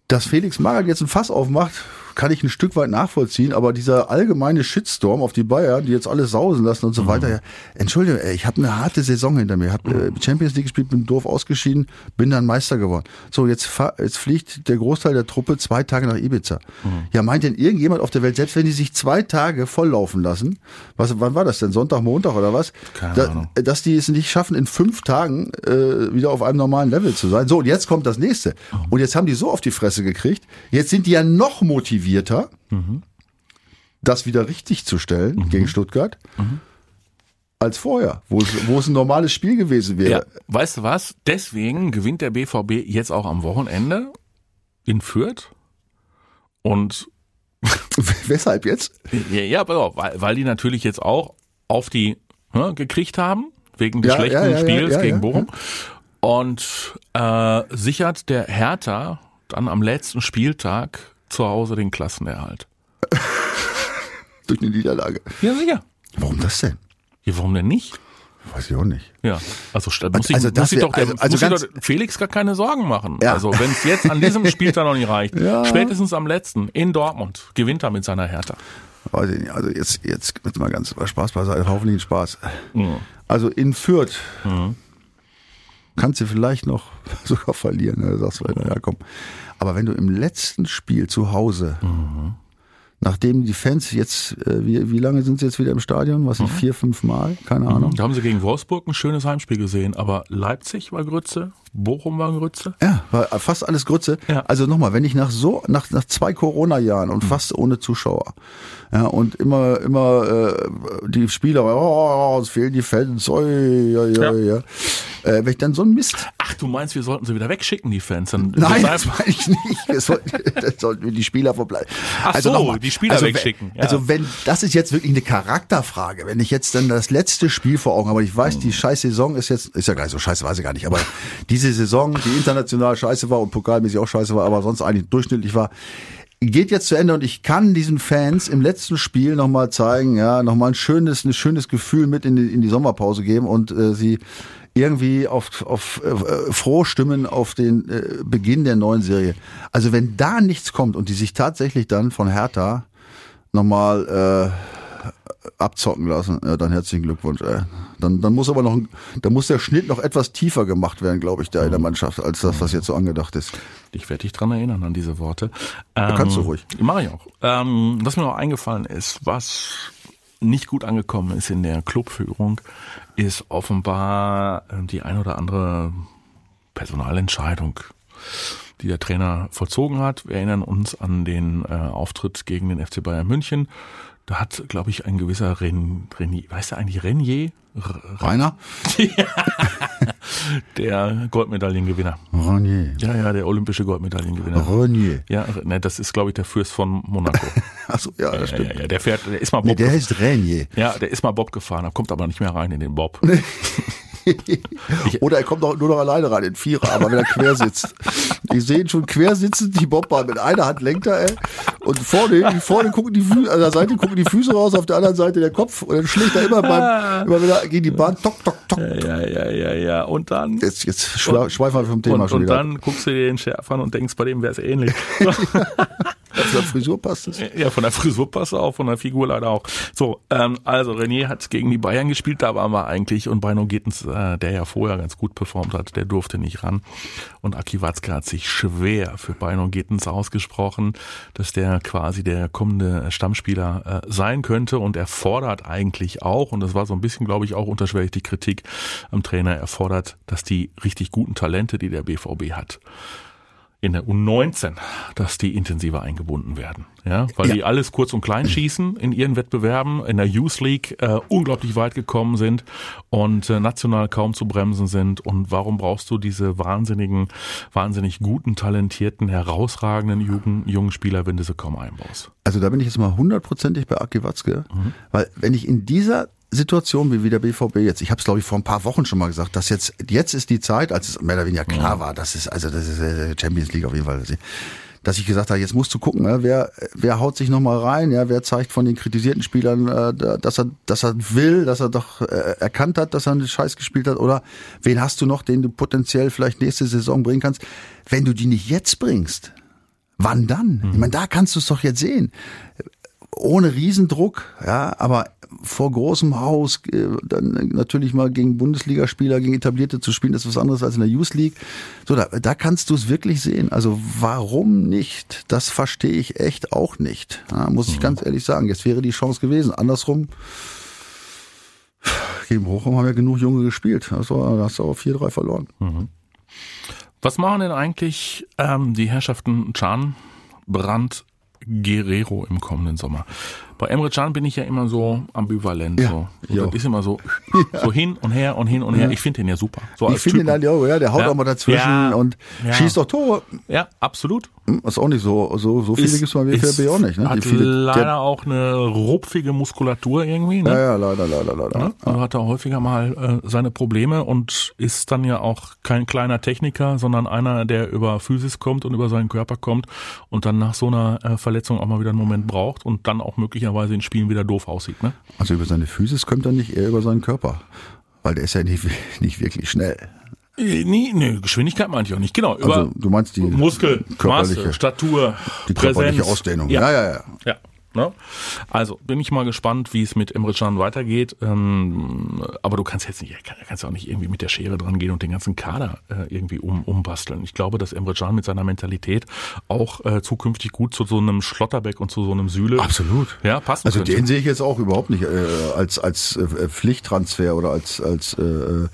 Dass Felix Magath jetzt ein Fass aufmacht, kann ich ein Stück weit nachvollziehen, aber dieser allgemeine Shitstorm auf die Bayern, die jetzt alles sausen lassen und so mhm. weiter, ja, entschuldige, ey, ich habe eine harte Saison hinter mir, habe äh, Champions League gespielt, bin doof ausgeschieden, bin dann Meister geworden. So, jetzt, jetzt fliegt der Großteil der Truppe zwei Tage nach Ibiza. Mhm. Ja, meint denn irgendjemand auf der Welt, selbst wenn die sich zwei Tage volllaufen lassen, was, wann war das denn, Sonntag, Montag oder was? Keine da, Ahnung. Dass die es nicht schaffen, in fünf Tagen äh, wieder auf einem normalen Level zu sein. So, und jetzt kommt das nächste. Mhm. Und jetzt haben die so auf die Fresse gekriegt, jetzt sind die ja noch motiviert motivierter, mhm. das wieder richtig zu stellen mhm. gegen Stuttgart. Mhm. Als vorher, wo es, wo es ein normales Spiel gewesen wäre. Ja, weißt du was? Deswegen gewinnt der BVB jetzt auch am Wochenende in Fürth. Und weshalb jetzt? Ja, ja pass auf, weil, weil die natürlich jetzt auch auf die hm, gekriegt haben, wegen des ja, schlechten ja, Spiels gegen Bochum. Und äh, sichert der Hertha dann am letzten Spieltag zu Hause den Klassenerhalt. Durch eine Niederlage. Ja, sicher. Warum das denn? Ja, warum denn nicht? Weiß ich auch nicht. Ja, also muss ich, also muss ich doch, der, also, also muss ich doch Felix gar keine Sorgen machen. Ja. Also wenn es jetzt an diesem Spieltag noch nicht reicht, ja. spätestens am letzten in Dortmund gewinnt er mit seiner Hertha. Weiß ich nicht. Also jetzt, jetzt jetzt mal ganz Spaß beiseite, hoffentlich Spaß. Mhm. Also in Fürth mhm. kannst du vielleicht noch sogar verlieren. Ne? Sagst du, ja komm. Aber wenn du im letzten Spiel zu Hause, mhm. nachdem die Fans jetzt, äh, wie, wie lange sind sie jetzt wieder im Stadion? Was, mhm. vier, fünf Mal? Keine Ahnung. Da haben sie gegen Wolfsburg ein schönes Heimspiel gesehen, aber Leipzig war Grütze, Bochum war Grütze. Ja, war fast alles Grütze. Ja. Also nochmal, wenn ich nach so, nach, nach zwei Corona-Jahren und mhm. fast ohne Zuschauer, ja, und immer, immer äh, die Spieler, oh, es fehlen die Fans, oi, oi, oi, ja. ja. Äh, wenn ich dann so ein Mist. Ach, du meinst, wir sollten sie wieder wegschicken, die Fans? Dann Nein, das meine ich nicht. Das sollten, wir die Spieler verbleiben. Ach also so, mal, die Spieler also, wegschicken. Ja. Also wenn, das ist jetzt wirklich eine Charakterfrage. Wenn ich jetzt dann das letzte Spiel vor Augen habe, ich weiß, die scheiß Saison ist jetzt, ist ja gar nicht so scheiße, weiß ich gar nicht, aber diese Saison, die international scheiße war und pokalmäßig auch scheiße war, aber sonst eigentlich durchschnittlich war, geht jetzt zu Ende und ich kann diesen Fans im letzten Spiel nochmal zeigen, ja, nochmal ein schönes, ein schönes Gefühl mit in die, in die Sommerpause geben und äh, sie irgendwie auf, auf äh, froh stimmen auf den äh, Beginn der neuen Serie. Also wenn da nichts kommt und die sich tatsächlich dann von Hertha nochmal äh, abzocken lassen, ja, dann herzlichen Glückwunsch. Ey. Dann, dann muss aber noch, dann muss der Schnitt noch etwas tiefer gemacht werden, glaube ich, da in der Mannschaft, als das, was jetzt so angedacht ist. Ich werde dich dran erinnern an diese Worte. Ähm, kannst du ruhig. Mache ich auch. Ähm, was mir noch eingefallen ist, was nicht gut angekommen ist in der Clubführung, ist offenbar äh, die ein oder andere Personalentscheidung, die der Trainer vollzogen hat. Wir erinnern uns an den äh, Auftritt gegen den FC Bayern München. Da hat, glaube ich, ein gewisser Ren, Renier, weißt du eigentlich Renier? Rainer? der Goldmedaillengewinner. Renier. Ja, ja, der olympische Goldmedaillengewinner. Renier. Ja, ne, das ist, glaube ich, der Fürst von Monaco. Achso, ja, das ja, stimmt. Ja, ja, der fährt, der ist mal Bob. Nee, der heißt Renier. Ja, der ist mal Bob gefahren, kommt aber nicht mehr rein in den Bob. Nee. Oder er kommt auch nur noch alleine rein in Vierer, aber wenn er quer sitzt. Ich sehe ihn schon quer sitzen, die Bobbahn mit einer Hand lenkt er, ey. Und vorne, vorne gucken die Füße, an der Seite gucken die Füße raus, auf der anderen Seite der Kopf. Und dann schlägt er immer beim, immer wieder gegen die Bahn, tok, tok, tok. Ja, ja, ja, ja. Und dann. Jetzt, jetzt schweifen wir vom Thema und, schon und wieder. dann guckst du dir den Schärf an und denkst, bei dem wäre es ähnlich. Auf der Frisur passt es. Ja, von der Frisur passt er auch, von der Figur leider auch. So, ähm, also René hat gegen die Bayern gespielt, da waren wir eigentlich und Beino Gittens, äh, der ja vorher ganz gut performt hat, der durfte nicht ran. Und Aki Watzke hat sich schwer für Beino Gittens ausgesprochen, dass der quasi der kommende Stammspieler äh, sein könnte und er fordert eigentlich auch, und das war so ein bisschen, glaube ich, auch unterschwellig die Kritik am Trainer, er fordert, dass die richtig guten Talente, die der BVB hat, in der U19, dass die intensiver eingebunden werden. Ja, weil Ja. die alles kurz und klein schießen in ihren Wettbewerben, in der Youth League äh, unglaublich weit gekommen sind und äh, national kaum zu bremsen sind. Und warum brauchst du diese wahnsinnigen, wahnsinnig guten, talentierten, herausragenden Jugend, jungen Spieler, wenn du sie kaum einbaust? Also da bin ich jetzt mal hundertprozentig bei Aki Watzke, weil wenn ich in dieser Situation wie wie der BVB jetzt, ich habe es glaube ich vor ein paar Wochen schon mal gesagt, dass jetzt jetzt ist die Zeit, als es mehr oder weniger klar war, das ist also das ist äh, Champions League auf jeden Fall, dass ich gesagt habe, jetzt musst du gucken, ne, wer wer haut sich noch mal rein, ja, wer zeigt von den kritisierten Spielern, äh, dass er dass er will, dass er doch äh, erkannt hat, dass er einen Scheiß gespielt hat oder wen hast du noch, den du potenziell vielleicht nächste Saison bringen kannst, wenn du die nicht jetzt bringst, Wann dann? Ich meine, da kannst du es doch jetzt sehen. Ohne Riesendruck, ja, aber vor großem Haus, äh, dann natürlich mal gegen Bundesligaspieler, gegen Etablierte zu spielen, das ist was anderes als in der Youth League. So, da, da kannst du es wirklich sehen. Also warum nicht? Das verstehe ich echt auch nicht. Ja, muss ich ganz ehrlich sagen. Jetzt wäre die Chance gewesen. Andersrum, gegen Bochum haben ja genug Junge gespielt. Also, da hast du auch 4-3 verloren. Was machen denn eigentlich ähm, die Herrschaften Can, Brandt, Guerrero im kommenden Sommer? Bei Emre Can bin ich ja immer so ambivalent. Ja, so. so das ist immer so, so hin und her und hin und her. Ich finde den ja super. So Ich finde ihn Typen. halt ja, auch, ja, der haut Ja. auch mal dazwischen Ja. und Ja. schießt doch Tore. Ja, absolut. Hm, Ist auch nicht so, so, so viele gibt's beim ist- BVB auch nicht, ne? Hat viele, leider der, auch eine rupfige Muskulatur irgendwie. Ne? ja, ja, leider, leider, leider. Ne? Also hat er häufiger mal äh, seine Probleme und ist dann ja auch kein kleiner Techniker, sondern einer, der über Physis kommt und über seinen Körper kommt und dann nach so einer äh, Verletzung auch mal wieder einen Moment braucht und dann auch möglicherweise in Spielen wieder doof aussieht. Ne? Also über seine Physis kommt er nicht, eher über seinen Körper. Weil der ist ja nicht, nicht wirklich schnell. Äh, Nee, nee, Geschwindigkeit meinte ich auch nicht. Genau, über Also du meinst die Muskel, körperliche- Maße, Statur, die Präsenz. körperliche Ausdehnung. Ja, ja, ja. Ja. Ne? Also bin ich mal gespannt, wie es mit Emre Can weitergeht. Ähm, aber du kannst jetzt nicht, kann- kannst auch nicht irgendwie mit der Schere dran gehen und den ganzen Kader äh, irgendwie um, umbasteln. Ich glaube, dass Emre Can mit seiner Mentalität auch äh, zukünftig gut zu so einem Schlotterbeck und zu so einem Süle Absolut. ja, passen Also könnte. den sehe ich jetzt auch überhaupt nicht äh, als als äh, Pflichttransfer oder als als äh,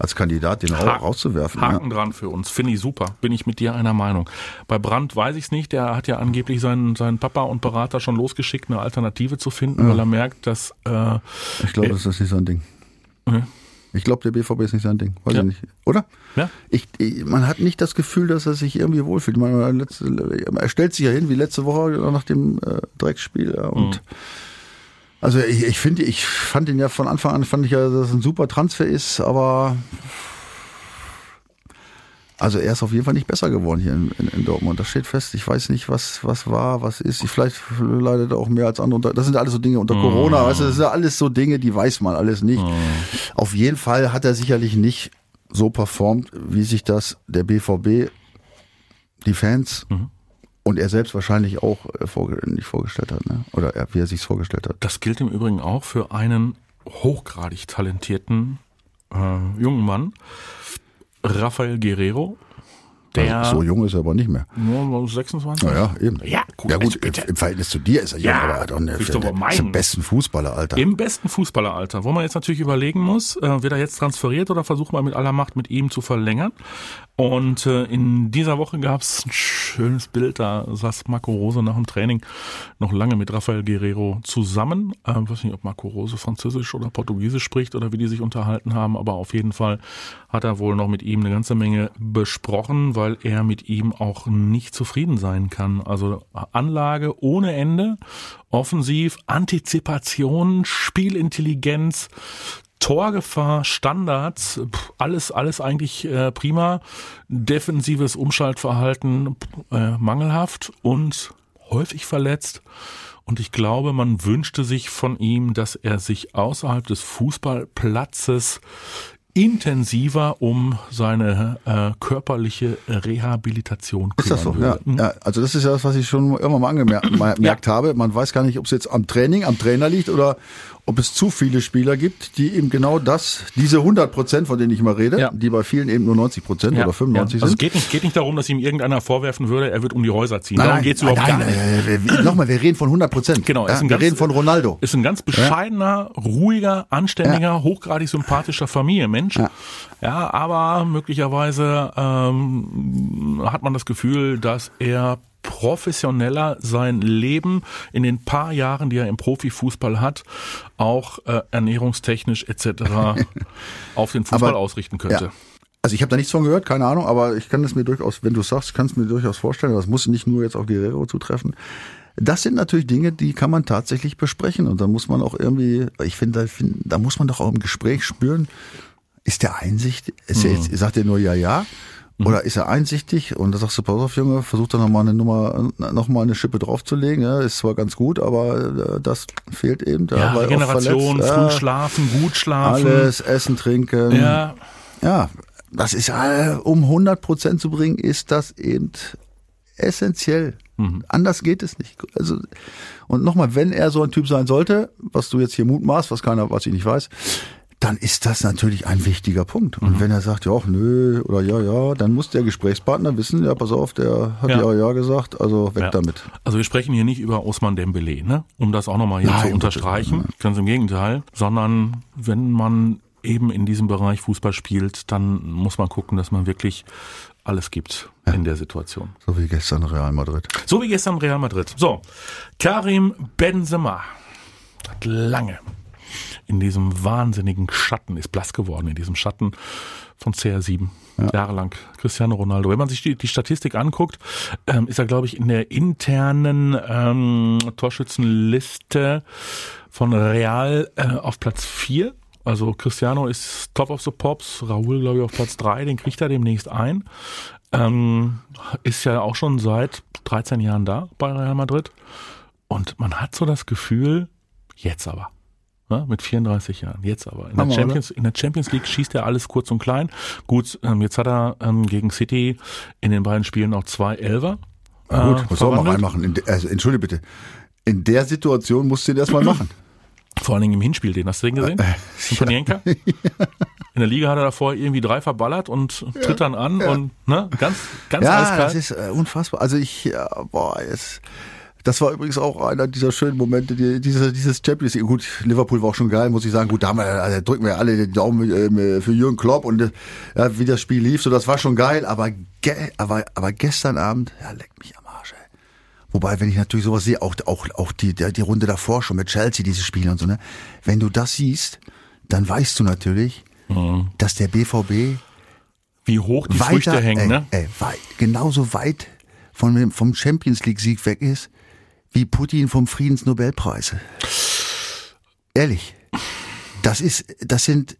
als Kandidat, den Ha- auch rauszuwerfen. Ja. Haken dran für uns, finde ich super. Bin ich mit dir einer Meinung. Bei Brandt weiß ich es nicht. Der hat ja angeblich seinen, seinen Papa und Berater schon losgeschickt, eine Alternative zu finden, weil er merkt, dass äh, Ich glaube, das ist nicht sein Ding. Mhm. Ich glaube, der BVB ist nicht sein Ding. Weiß Ja. ich nicht. Oder? ja, Ich, ich, man hat nicht das Gefühl, dass er sich irgendwie wohlfühlt. Ich meine, letzte, er stellt sich ja hin wie letzte Woche nach dem äh, Drecksspiel. Ja, und Mhm. Also ich, ich finde, ich fand ihn ja von Anfang an fand ich ja, dass es ein super Transfer ist, aber also er ist auf jeden Fall nicht besser geworden hier in, in, in Dortmund. Das steht fest. Ich weiß nicht, was was war, was ist. Ich vielleicht leidet er auch mehr als andere. Unter, das sind alles so Dinge unter Corona. Weißt du, das sind ja alles so Dinge, die weiß man alles nicht. Auf jeden Fall hat er sicherlich nicht so performt, wie sich das der BVB, die Fans und er selbst wahrscheinlich auch äh, nicht vorgestellt hat, ne? Oder er, wie er sich vorgestellt hat. Das gilt im Übrigen auch für einen hochgradig talentierten äh, jungen Mann, Rafael Guerrero, der Also, so jung ist er aber nicht mehr. nur 26. Naja, eben. Ja, gut, ja gut also im, im Verhältnis zu dir ist er jung, Ja, aber doch ne, ich der, ist der meinen. besten Fußballer, Alter. Im besten Fußballeralter, wo man jetzt natürlich überlegen muss, äh, wird er jetzt transferiert oder versucht man mit aller Macht mit ihm zu verlängern. Und äh, in dieser Woche gab es ein schönes Bild, da saß Marco Rose nach dem Training noch lange mit Rafael Guerrero zusammen. Äh, weiß nicht, ob Marco Rose Französisch oder Portugiesisch spricht oder wie die sich unterhalten haben, aber auf jeden Fall hat er wohl noch mit ihm eine ganze Menge besprochen, weil er mit ihm auch nicht zufrieden sein kann. Also Anlage ohne Ende, offensiv, Antizipation, Spielintelligenz, Torgefahr, Standards, alles, alles eigentlich äh, prima. Defensives Umschaltverhalten äh, mangelhaft und häufig verletzt. Und ich glaube, man wünschte sich von ihm, dass er sich außerhalb des Fußballplatzes intensiver um seine äh, körperliche Rehabilitation kümmern Ist das so? Ja, ja. Also das ist ja das, was ich schon immer mal angemerkt gemerkt habe. Man weiß gar nicht, ob es jetzt am Training, am Trainer liegt oder ob es zu viele Spieler gibt, die eben genau das, diese 100 Prozent, von denen ich mal rede, Ja. die bei vielen eben nur 90 Prozent Ja, oder 95 ja. Also es sind. geht nicht, geht nicht darum, dass ihm irgendeiner vorwerfen würde, er wird um die Häuser ziehen. Darum geht's überhaupt nein, nicht. nein, wir- Nochmal, wir reden von 100 Prozent. Genau, ja, wir ganz- reden von Ronaldo. Ist ein ganz bescheidener, ruhiger, anständiger, hochgradig sympathischer Familienmensch. Ja. Ja. aber möglicherweise ähm, hat man das Gefühl, dass er professioneller sein Leben in den paar Jahren, die er im Profifußball hat, auch äh, ernährungstechnisch etc. auf den Fußball Aber- ausrichten könnte. Ja. Also ich habe da nichts von gehört, keine Ahnung, aber ich kann es mir durchaus, wenn du sagst, kann es mir durchaus vorstellen, das muss nicht nur jetzt auf Guerrero zutreffen. Das sind natürlich Dinge, die kann man tatsächlich besprechen und da muss man auch irgendwie, ich finde, da, find, da muss man doch auch im Gespräch spüren, ist der Einsicht, ist er jetzt, sagt er nur ja, ja, oder ist er einsichtig und da sagst du, pass auf, Junge, versuch da nochmal eine Nummer, nochmal eine Schippe draufzulegen, ja, ist zwar ganz gut, aber äh, das fehlt eben. da Ja, oft Regeneration, früh Ja, schlafen, gut schlafen. Alles, Essen, Trinken. Ja, Ja, das ist, äh, um 100 Prozent zu bringen, ist das eben essentiell. Mhm. Anders geht es nicht. Also, und nochmal, wenn er so ein Typ sein sollte, was du jetzt hier mutmaßt, was keiner, was ich nicht weiß, dann ist das natürlich ein wichtiger Punkt. Mhm. Und wenn er sagt, ja, ach, nö, oder ja, ja, dann muss der Gesprächspartner wissen, ja, pass auf, der hat Ja. ja, ja gesagt, also weg Ja. damit. Also wir sprechen hier nicht über Osman Dembele, ne? um das auch nochmal hier Nein, zu unterstreichen, ganz im Gegenteil, sondern wenn man eben in diesem Bereich Fußball spielt, dann muss man gucken, dass man wirklich alles gibt in der Situation. So wie gestern Real Madrid. So wie gestern Real Madrid. So, Karim Benzema hat lange in diesem wahnsinnigen Schatten, ist blass geworden, in diesem Schatten von CR7. Jahrelang Cristiano Ronaldo. Wenn man sich die, die Statistik anguckt, ähm, ist er, glaube ich, in der internen ähm, Torschützenliste von Real äh, auf Platz 4. Also Cristiano ist Top of the Pops, Raúl, glaube ich, auf Platz 3, den kriegt er demnächst ein. Ähm, ist ja auch schon seit 13 Jahren da bei Real Madrid. Und man hat so das Gefühl, jetzt aber. Ne, mit 34 Jahren, jetzt aber. In der, Hammer, Champions, in der Champions League schießt er alles kurz und klein. Gut, ähm, jetzt hat er ähm, gegen City in den beiden Spielen auch zwei Elfer. Na gut, äh, muss auch mal verwandelt. reinmachen. In de- Also, entschuldige bitte. In der Situation musst du den erstmal machen. Vor allen Dingen im Hinspiel, den hast du den gesehen? Äh, Panienka? In der Liga hat er davor irgendwie drei verballert und tritt dann an und ne, ganz, ganz Ja, eiskalt. das ist äh, unfassbar. Also ich, ja, boah, jetzt, das war übrigens auch einer dieser schönen Momente, die, diese, dieses Champions League. Gut, Liverpool war auch schon geil, muss ich sagen. Gut, da haben wir, also drücken wir alle den Daumen ähm, für Jürgen Klopp und äh, ja, wie das Spiel lief, so das war schon geil. Aber, ge aber, aber gestern Abend, ja, leck mich am Arsch. Ey. Wobei, wenn ich natürlich sowas sehe, auch, auch, auch die, der- die Runde davor schon mit Chelsea, diese Spiele und so, ne? Wenn du das siehst, dann weißt du natürlich, Mhm. dass der BVB Wie hoch die weiter, Früchte hängen, ey, ne? ey, weit, genauso weit von vom Champions League Sieg weg ist, wie Putin vom Friedensnobelpreis. Ehrlich. Das ist, das sind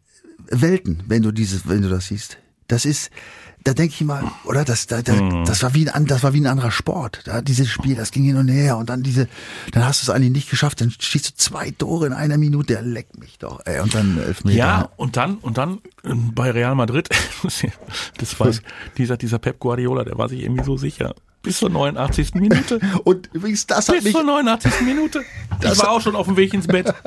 Welten, wenn du dieses, wenn du das siehst. Das ist, da denke ich mal, oder das, da, da, Mhm. das war wie ein, das war wie ein anderer Sport. Da, dieses Spiel, das ging hin und her und dann diese, dann hast du es eigentlich nicht geschafft, dann schießt du zwei Tore in einer Minute, der leckt mich doch, ey, und dann Elfmeter. Ja, und dann, und dann ähm, bei Real Madrid, das war dieser, dieser Pep Guardiola, der war sich irgendwie so sicher. Bis zur 89. Minute. Und übrigens, das hat Bis mich, zur 89. Minute. Ich war auch schon auf dem Weg ins Bett.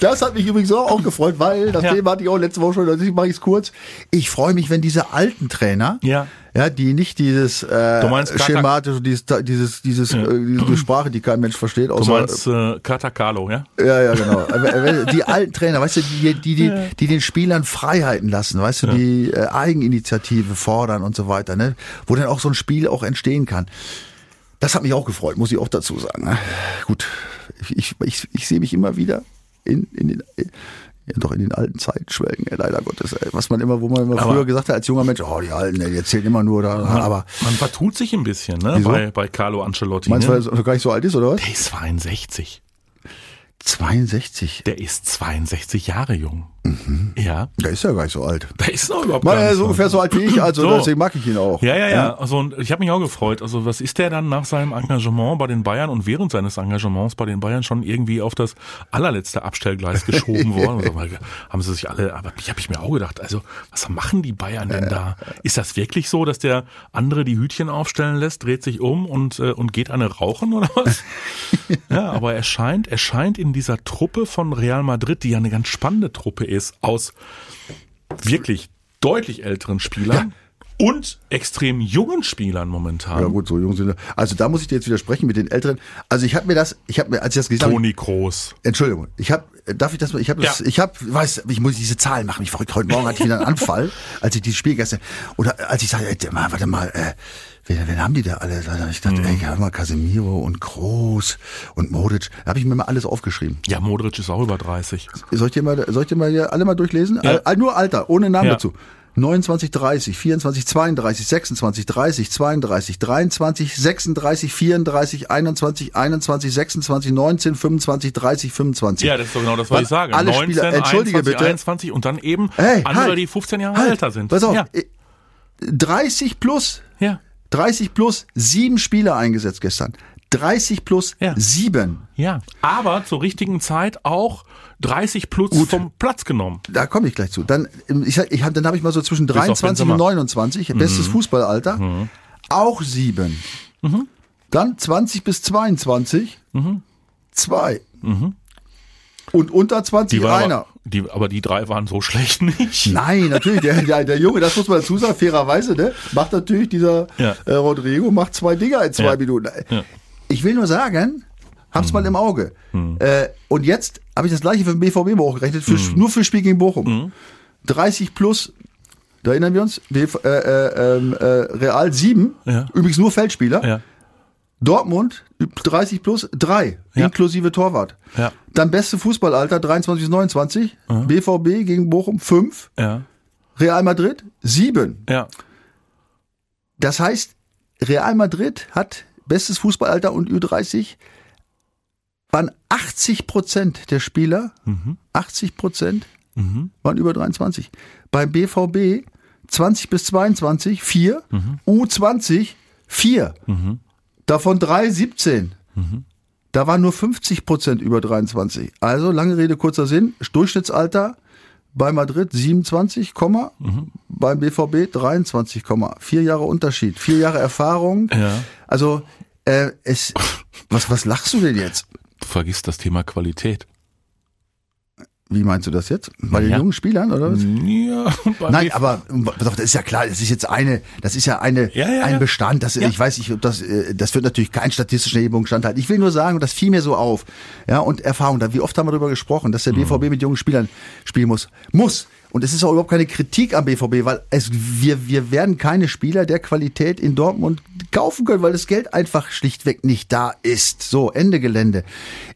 Das hat mich übrigens auch, auch gefreut, weil das Ja. Thema hatte ich auch letzte Woche schon, deswegen mache ich es kurz. Ich freue mich, wenn diese alten Trainer, Ja. Ja, die nicht dieses äh, Du meinst schematische, dieses, dieses, dieses, äh, diese Sprache, die kein Mensch versteht, Du außer meinst äh, Katakalo, ja? ja, ja, genau. Die alten Trainer, weißt du, die, die, die, die den Spielern Freiheiten lassen, weißt du, die äh, Eigeninitiative fordern und so weiter, ne? Wo dann auch so ein Spiel auch entstehen kann. Das hat mich auch gefreut, muss ich auch dazu sagen. ne? Gut, ich, ich, ich, ich sehe mich immer wieder in, in den ja, doch in den alten Zeiten schwelgen, ey, leider Gottes. Ey. Was man immer, wo man immer Aber- früher gesagt hat als junger Mensch, oh, die Alten, ey, die erzählen immer nur da, aber Man vertut sich ein bisschen, ne? Wieso? Bei, bei Carlo Ancelotti. meinst du, ne? weil er gar nicht so alt ist, oder was? Der ist 62. 62. Der ist 62 Jahre jung. Ja. Der ist ja gar nicht so alt. Der ist noch überhaupt Mal, gar er nicht ist so. ungefähr so alt wie ich, also So. deswegen mag ich ihn auch. Ja, ja, ja. Also und ich habe mich auch gefreut. Also was ist der dann nach seinem Engagement bei den Bayern und während seines Engagements bei den Bayern schon irgendwie auf das allerletzte Abstellgleis geschoben worden? Also, haben sie sich alle, aber ich habe ich mir auch gedacht, also was machen die Bayern denn da? Ist das wirklich so, dass der andere die Hütchen aufstellen lässt, dreht sich um und äh, und geht eine rauchen oder was? ja, aber er scheint, er scheint in dieser Truppe von Real Madrid, die ja eine ganz spannende Truppe ist, aus wirklich deutlich älteren Spielern und extrem jungen Spielern momentan. Ja gut, so jung sind. Also da muss ich dir jetzt widersprechen mit den Älteren. Also ich habe mir das, ich habe mir, als ich das gesehen habe, Toni Kroos. Entschuldigung, ich habe, darf ich das mal, ich habe das, Ja. ich habe, weiß, ich muss diese Zahlen machen, mich verrückt. Heute Morgen hatte ich wieder einen Anfall, als ich dieses Spiel gestern, oder als ich mal, warte mal, äh, wen, wen haben die da alle? Ich dachte, ey, hör mal, Casemiro und Groß und Modric, da habe ich mir mal alles aufgeschrieben. Ja, Modric ist auch über 30. Soll ich dir mal, soll ich dir mal hier alle mal durchlesen? Ja. Al- nur Alter, ohne Namen Ja. dazu. 29, 30, 24, 32, 26, 30, 32, 23, 36, 34, 21, 21, 26, 19, 25, 30, 25. Ja, das ist doch genau das, was Wann ich sage. alle 19, Spieler- entschuldige 21, bitte. 21 und dann eben Hey, andere, halt, die 15 Jahre halt, älter sind. Pass auf, Ja, äh, 30 plus, ja, 30 plus, sieben Spieler eingesetzt gestern. 30 plus, Ja. sieben. ja. Aber zur richtigen Zeit auch 30 plus vom Platz genommen. Da komme ich gleich zu. Dann, ähm, ich, ich dann habe ich mal so zwischen auf 23 Benzema. und 29, bestes Fußballalter, auch sieben. Dann 20 bis 22, zwei. Und unter 20 Die waren einer. aber, die, aber die drei waren so schlecht nicht. Nein, natürlich, der, der, der Junge, das muss man dazu sagen, fairerweise, ne, macht natürlich dieser Ja. äh, Rodrigo, macht zwei Dinger in zwei Ja. Minuten. Ja. Ich will nur sagen, hab's mal im Auge. Äh, und jetzt habe ich das gleiche für den BVB hochgerechnet, für, nur für Spiel gegen Bochum. 30 plus, da erinnern wir uns, BV, äh, äh, ähm, äh, Real 7, Ja. übrigens nur Feldspieler. Dortmund 30 plus 3, Ja. inklusive Torwart. ja, Dann beste Fußballalter 23 bis 29, BVB gegen Bochum 5, ja, Real Madrid 7. ja. Das heißt, Real Madrid hat bestes Fußballalter und Ü30 waren 80 Prozent der Spieler, 80 Prozent waren über 23. Beim BVB 20 bis 22 4, U20 4, davon 3 17. Da waren nur 50 Prozent über 23. Also lange Rede kurzer Sinn, Durchschnittsalter bei Madrid 27, beim BVB 23, vier Jahre Unterschied, vier Jahre Erfahrung. Ja. Also äh, es, was was lachst du denn jetzt? Du vergisst das Thema Qualität. Wie meinst du das jetzt? Bei den Ja. jungen Spielern oder was? Ja, bei Nein, aber pass auf, das ist ja klar, das ist jetzt eine, das ist ja eine, Ja, ja, ein. Bestand, das, Ja. ich weiß nicht, ob das, äh, das wird natürlich kein statistischer Erhebung standhalten. Ich will nur sagen, und das fiel mir so auf, ja, und Erfahrung, da, wie oft haben wir darüber gesprochen, dass der Mhm. BVB mit jungen Spielern spielen muss. Muss. Und es ist auch überhaupt keine Kritik am BVB, weil es, wir, wir werden keine Spieler der Qualität in Dortmund kaufen können, weil das Geld einfach schlichtweg nicht da ist. So, Ende Gelände.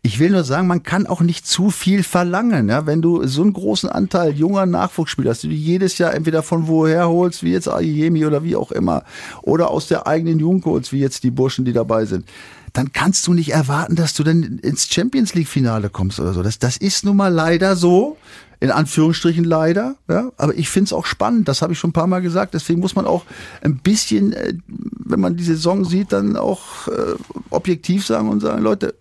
Ich will nur sagen, man kann auch nicht zu viel verlangen, ja, wenn du so einen großen Anteil junger Nachwuchsspieler hast, die du jedes Jahr entweder von woher holst, wie jetzt Ayemi oder wie auch immer, oder aus der eigenen Jugend holst, wie jetzt die Burschen, die dabei sind dann kannst du nicht erwarten, dass du dann ins Champions League Finale kommst oder so. Das, das ist nun mal leider so. In Anführungsstrichen leider, ja, aber ich find's auch spannend, das habe ich schon ein paar Mal gesagt. Deswegen muss man auch ein bisschen, äh, wenn man die Saison sieht, dann auch äh, objektiv sagen und sagen, Leute,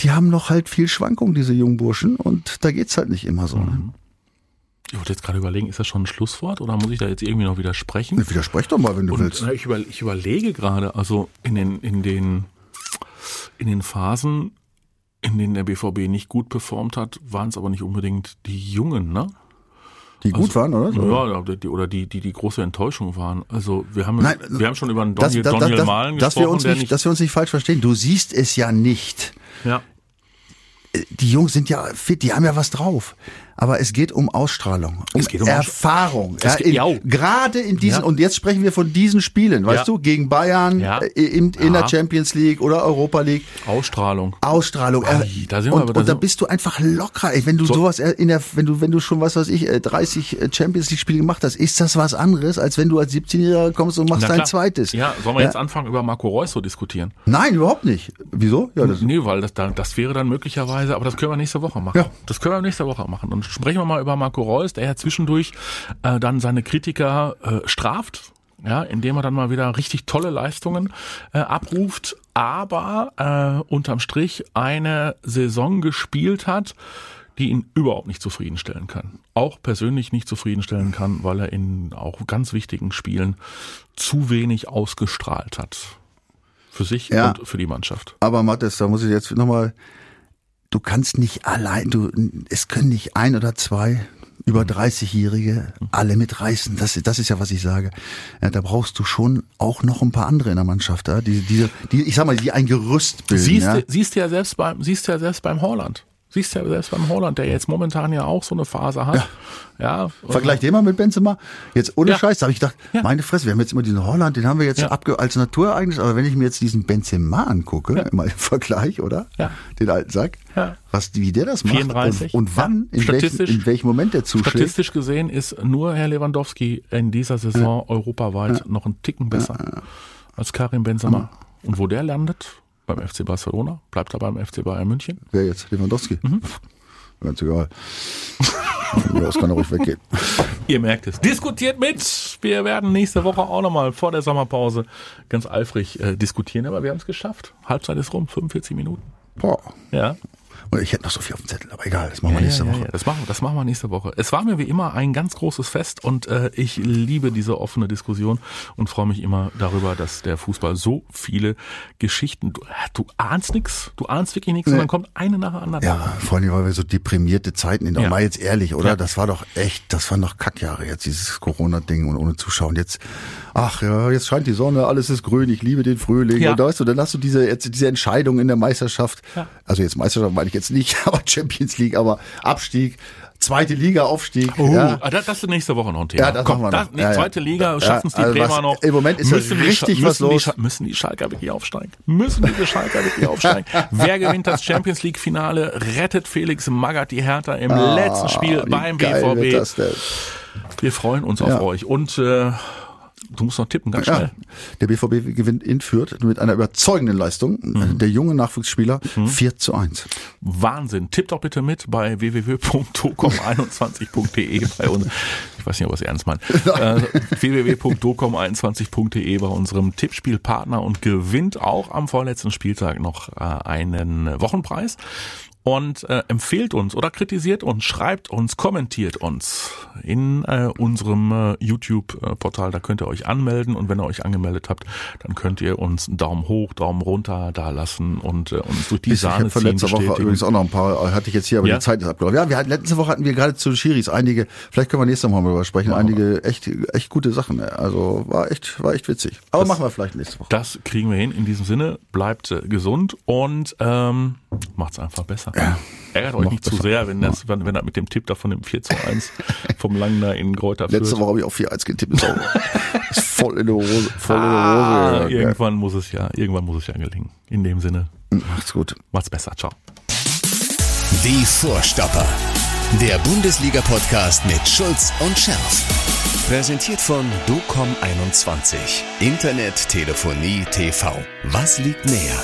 die haben noch halt viel Schwankung, diese jungen Burschen, und da geht's halt nicht immer so. Ne? Ich wollte jetzt gerade überlegen, ist das schon ein Schlusswort oder muss ich da jetzt irgendwie noch widersprechen? Widersprech doch mal, wenn du Und willst. na, ich, über, ich überlege gerade, also in den, in den, in den Phasen, in denen der BVB nicht gut performt hat, waren es aber nicht unbedingt die Jungen, ne? Die gut waren, oder? So. Ja, oder die, oder die, die die große Enttäuschung waren. Also wir haben, Nein, wir haben schon über einen Daniel, das, Daniel das, Malen dass, gesprochen, wir uns nicht, dass wir uns nicht falsch verstehen. Du siehst es ja nicht. ja, die Jungs sind ja fit, die haben ja was drauf. Aber es geht um Ausstrahlung, um, Es geht um Erfahrung. Es Ja, geht- in, ja. Gerade in diesen, Ja. und jetzt sprechen wir von diesen Spielen, weißt Ja. du, gegen Bayern, äh, in, in der Champions League oder Europa League. Ausstrahlung. Ausstrahlung. Ei, äh, da sind wir und, aber- da und da bist du einfach locker. Ey, wenn du So- sowas in der, wenn du, wenn du schon was weiß ich, äh, 30 äh, Champions League Spiele gemacht hast, ist das was anderes, als wenn du als 17-Jähriger kommst und machst Na dein klar. zweites. Ja, sollen wir jetzt anfangen, über Marco Reus zu diskutieren? Nein, überhaupt nicht. Wieso? Ja, das, Nee, weil das, da- das wäre dann möglicherweise, aber das können wir nächste Woche machen. Ja. Das können wir nächste Woche machen. Dann sprechen wir mal über Marco Reus, der ja zwischendurch äh, dann seine Kritiker äh, straft, ja, indem er dann mal wieder richtig tolle Leistungen äh, abruft, aber äh, unterm Strich eine Saison gespielt hat, die ihn überhaupt nicht zufriedenstellen kann. Auch persönlich nicht zufriedenstellen kann, weil er in auch ganz wichtigen Spielen zu wenig ausgestrahlt hat. Für sich Ja. und für die Mannschaft. Aber Mattes, da muss ich jetzt nochmal, du kannst nicht allein, du, es können nicht ein oder zwei über 30-Jährige alle mitreißen. Das, das ist ja, was ich sage. Ja, da brauchst du schon auch noch ein paar andere in der Mannschaft, ja, die, die, die, ich sag mal, die ein Gerüst bilden. Siehst, ja. du- siehst du ja selbst beim, siehst du ja selbst beim Holland. Siehst du ja selbst beim Holland, der jetzt momentan ja auch so eine Phase hat. Ja. Vergleich den mal mit Benzema. Jetzt ohne Ja. Scheiß, da habe ich gedacht, Ja. meine Fresse, wir haben jetzt immer diesen Holland, den haben wir jetzt Ja. abge als Naturereignis, aber wenn ich mir jetzt diesen Benzema angucke, mal im Vergleich, oder? Ja. Den alten Sack, Ja. was, wie der das macht 34. und, und wann, Ja. in, welchem, Statistisch- in welchem Moment der zuschlägt. Statistisch gesehen ist nur Herr Lewandowski in dieser Saison europaweit noch einen Ticken besser als Karim Benzema. Und wo der landet? Beim FC Barcelona? Bleibt er beim FC Bayern München? Wer jetzt? Lewandowski? Mhm. Ganz egal. Aus kann er ruhig weggehen. Ihr merkt es. Diskutiert mit. Wir werden nächste Woche auch nochmal vor der Sommerpause ganz eifrig äh, diskutieren, aber wir haben es geschafft. Halbzeit ist rum, 45 Minuten. Boah. Ja. Und ich hätte noch so viel auf dem Zettel, aber egal, das machen wir Ja, nächste ja, Woche. Ja, das, machen, das machen wir nächste Woche. Es war mir wie immer ein ganz großes Fest und äh, ich liebe diese offene Diskussion und freue mich immer darüber, dass der Fußball so viele Geschichten, du, äh, du ahnst nix, du ahnst wirklich nichts und dann kommt eine nach der anderen. Ja, vor allem, weil wir so deprimierte Zeiten in Ja. Mal jetzt ehrlich, oder? Das war doch echt, das waren doch Kackjahre jetzt, dieses Corona-Ding und ohne Zuschauer. Und jetzt, ach ja, jetzt scheint die Sonne, alles ist grün, ich liebe den Frühling. Ja. Und da weißt du, dann hast du diese, jetzt, diese Entscheidung in der Meisterschaft. Also jetzt Meisterschaft meine ich jetzt nicht, aber Champions League, aber Abstieg, zweite Liga, Aufstieg. Oh, ja. ah, das, das ist nächste Woche noch ein Thema. Ja, das Komm, machen wir das, noch. die Ja, ja. zweite Liga schaffen es die also Bremer was- noch. im Moment ist Müssen die richtig was die los. Scha- müssen die Schalker wirklich aufsteigen? Müssen diese Schalker wirklich aufsteigen? Wer gewinnt das Champions League Finale? Rettet Felix Magath die Hertha im letzten Spiel Ah, beim BVB? das? Wir freuen uns auf euch. Und äh, du musst noch tippen, ganz schnell. Ja, der BVB gewinnt in Fürth mit einer überzeugenden Leistung. Mhm. Der junge Nachwuchsspieler 4 zu 1. Wahnsinn. Tipp doch bitte mit bei www.docom21.de bei uns. Ich weiß nicht, ob er es ernst meint. äh, www.docom21.de bei unserem Tippspielpartner und gewinnt auch am vorletzten Spieltag noch äh, einen Wochenpreis. Und äh, empfehlt uns oder kritisiert uns, schreibt uns, kommentiert uns in äh, unserem äh, YouTube-Portal. Da könnt ihr euch anmelden und wenn ihr euch angemeldet habt, dann könnt ihr uns einen Daumen hoch, Daumen runter da lassen und äh, uns durch die Ich Sahne von ziehen. letzter Woche übrigens auch noch ein paar, äh, hatte ich jetzt hier, aber Ja? die Zeit ist abgelaufen. Ja, wir hatten, letzte Woche hatten wir gerade zu Schiris einige, vielleicht können wir nächste Woche mal drüber sprechen, einige echt, echt gute Sachen. Also war echt, war echt witzig. Aber machen wir vielleicht nächste Woche. Das kriegen wir hin. In diesem Sinne, bleibt äh, gesund und ähm, macht's einfach besser. Ärgert euch nicht zu sehr, wenn das, wenn, wenn das mit dem Tipp da von dem 4 zu 1 vom Langner in Greuther Letzte führt. Woche habe ich auch 4-1 getippt. Ist, auch, ist voll in der Hose. Voll in der Ah, Hose. ja. irgendwann muss es ja, irgendwann muss es ja gelingen. In dem Sinne, Macht's gut. macht's besser. Ciao. Die Vorstopper. Der Bundesliga-Podcast mit Schulz und Scherf. Präsentiert von DOCOM21. Internet, Telefonie, TV. Was liegt näher?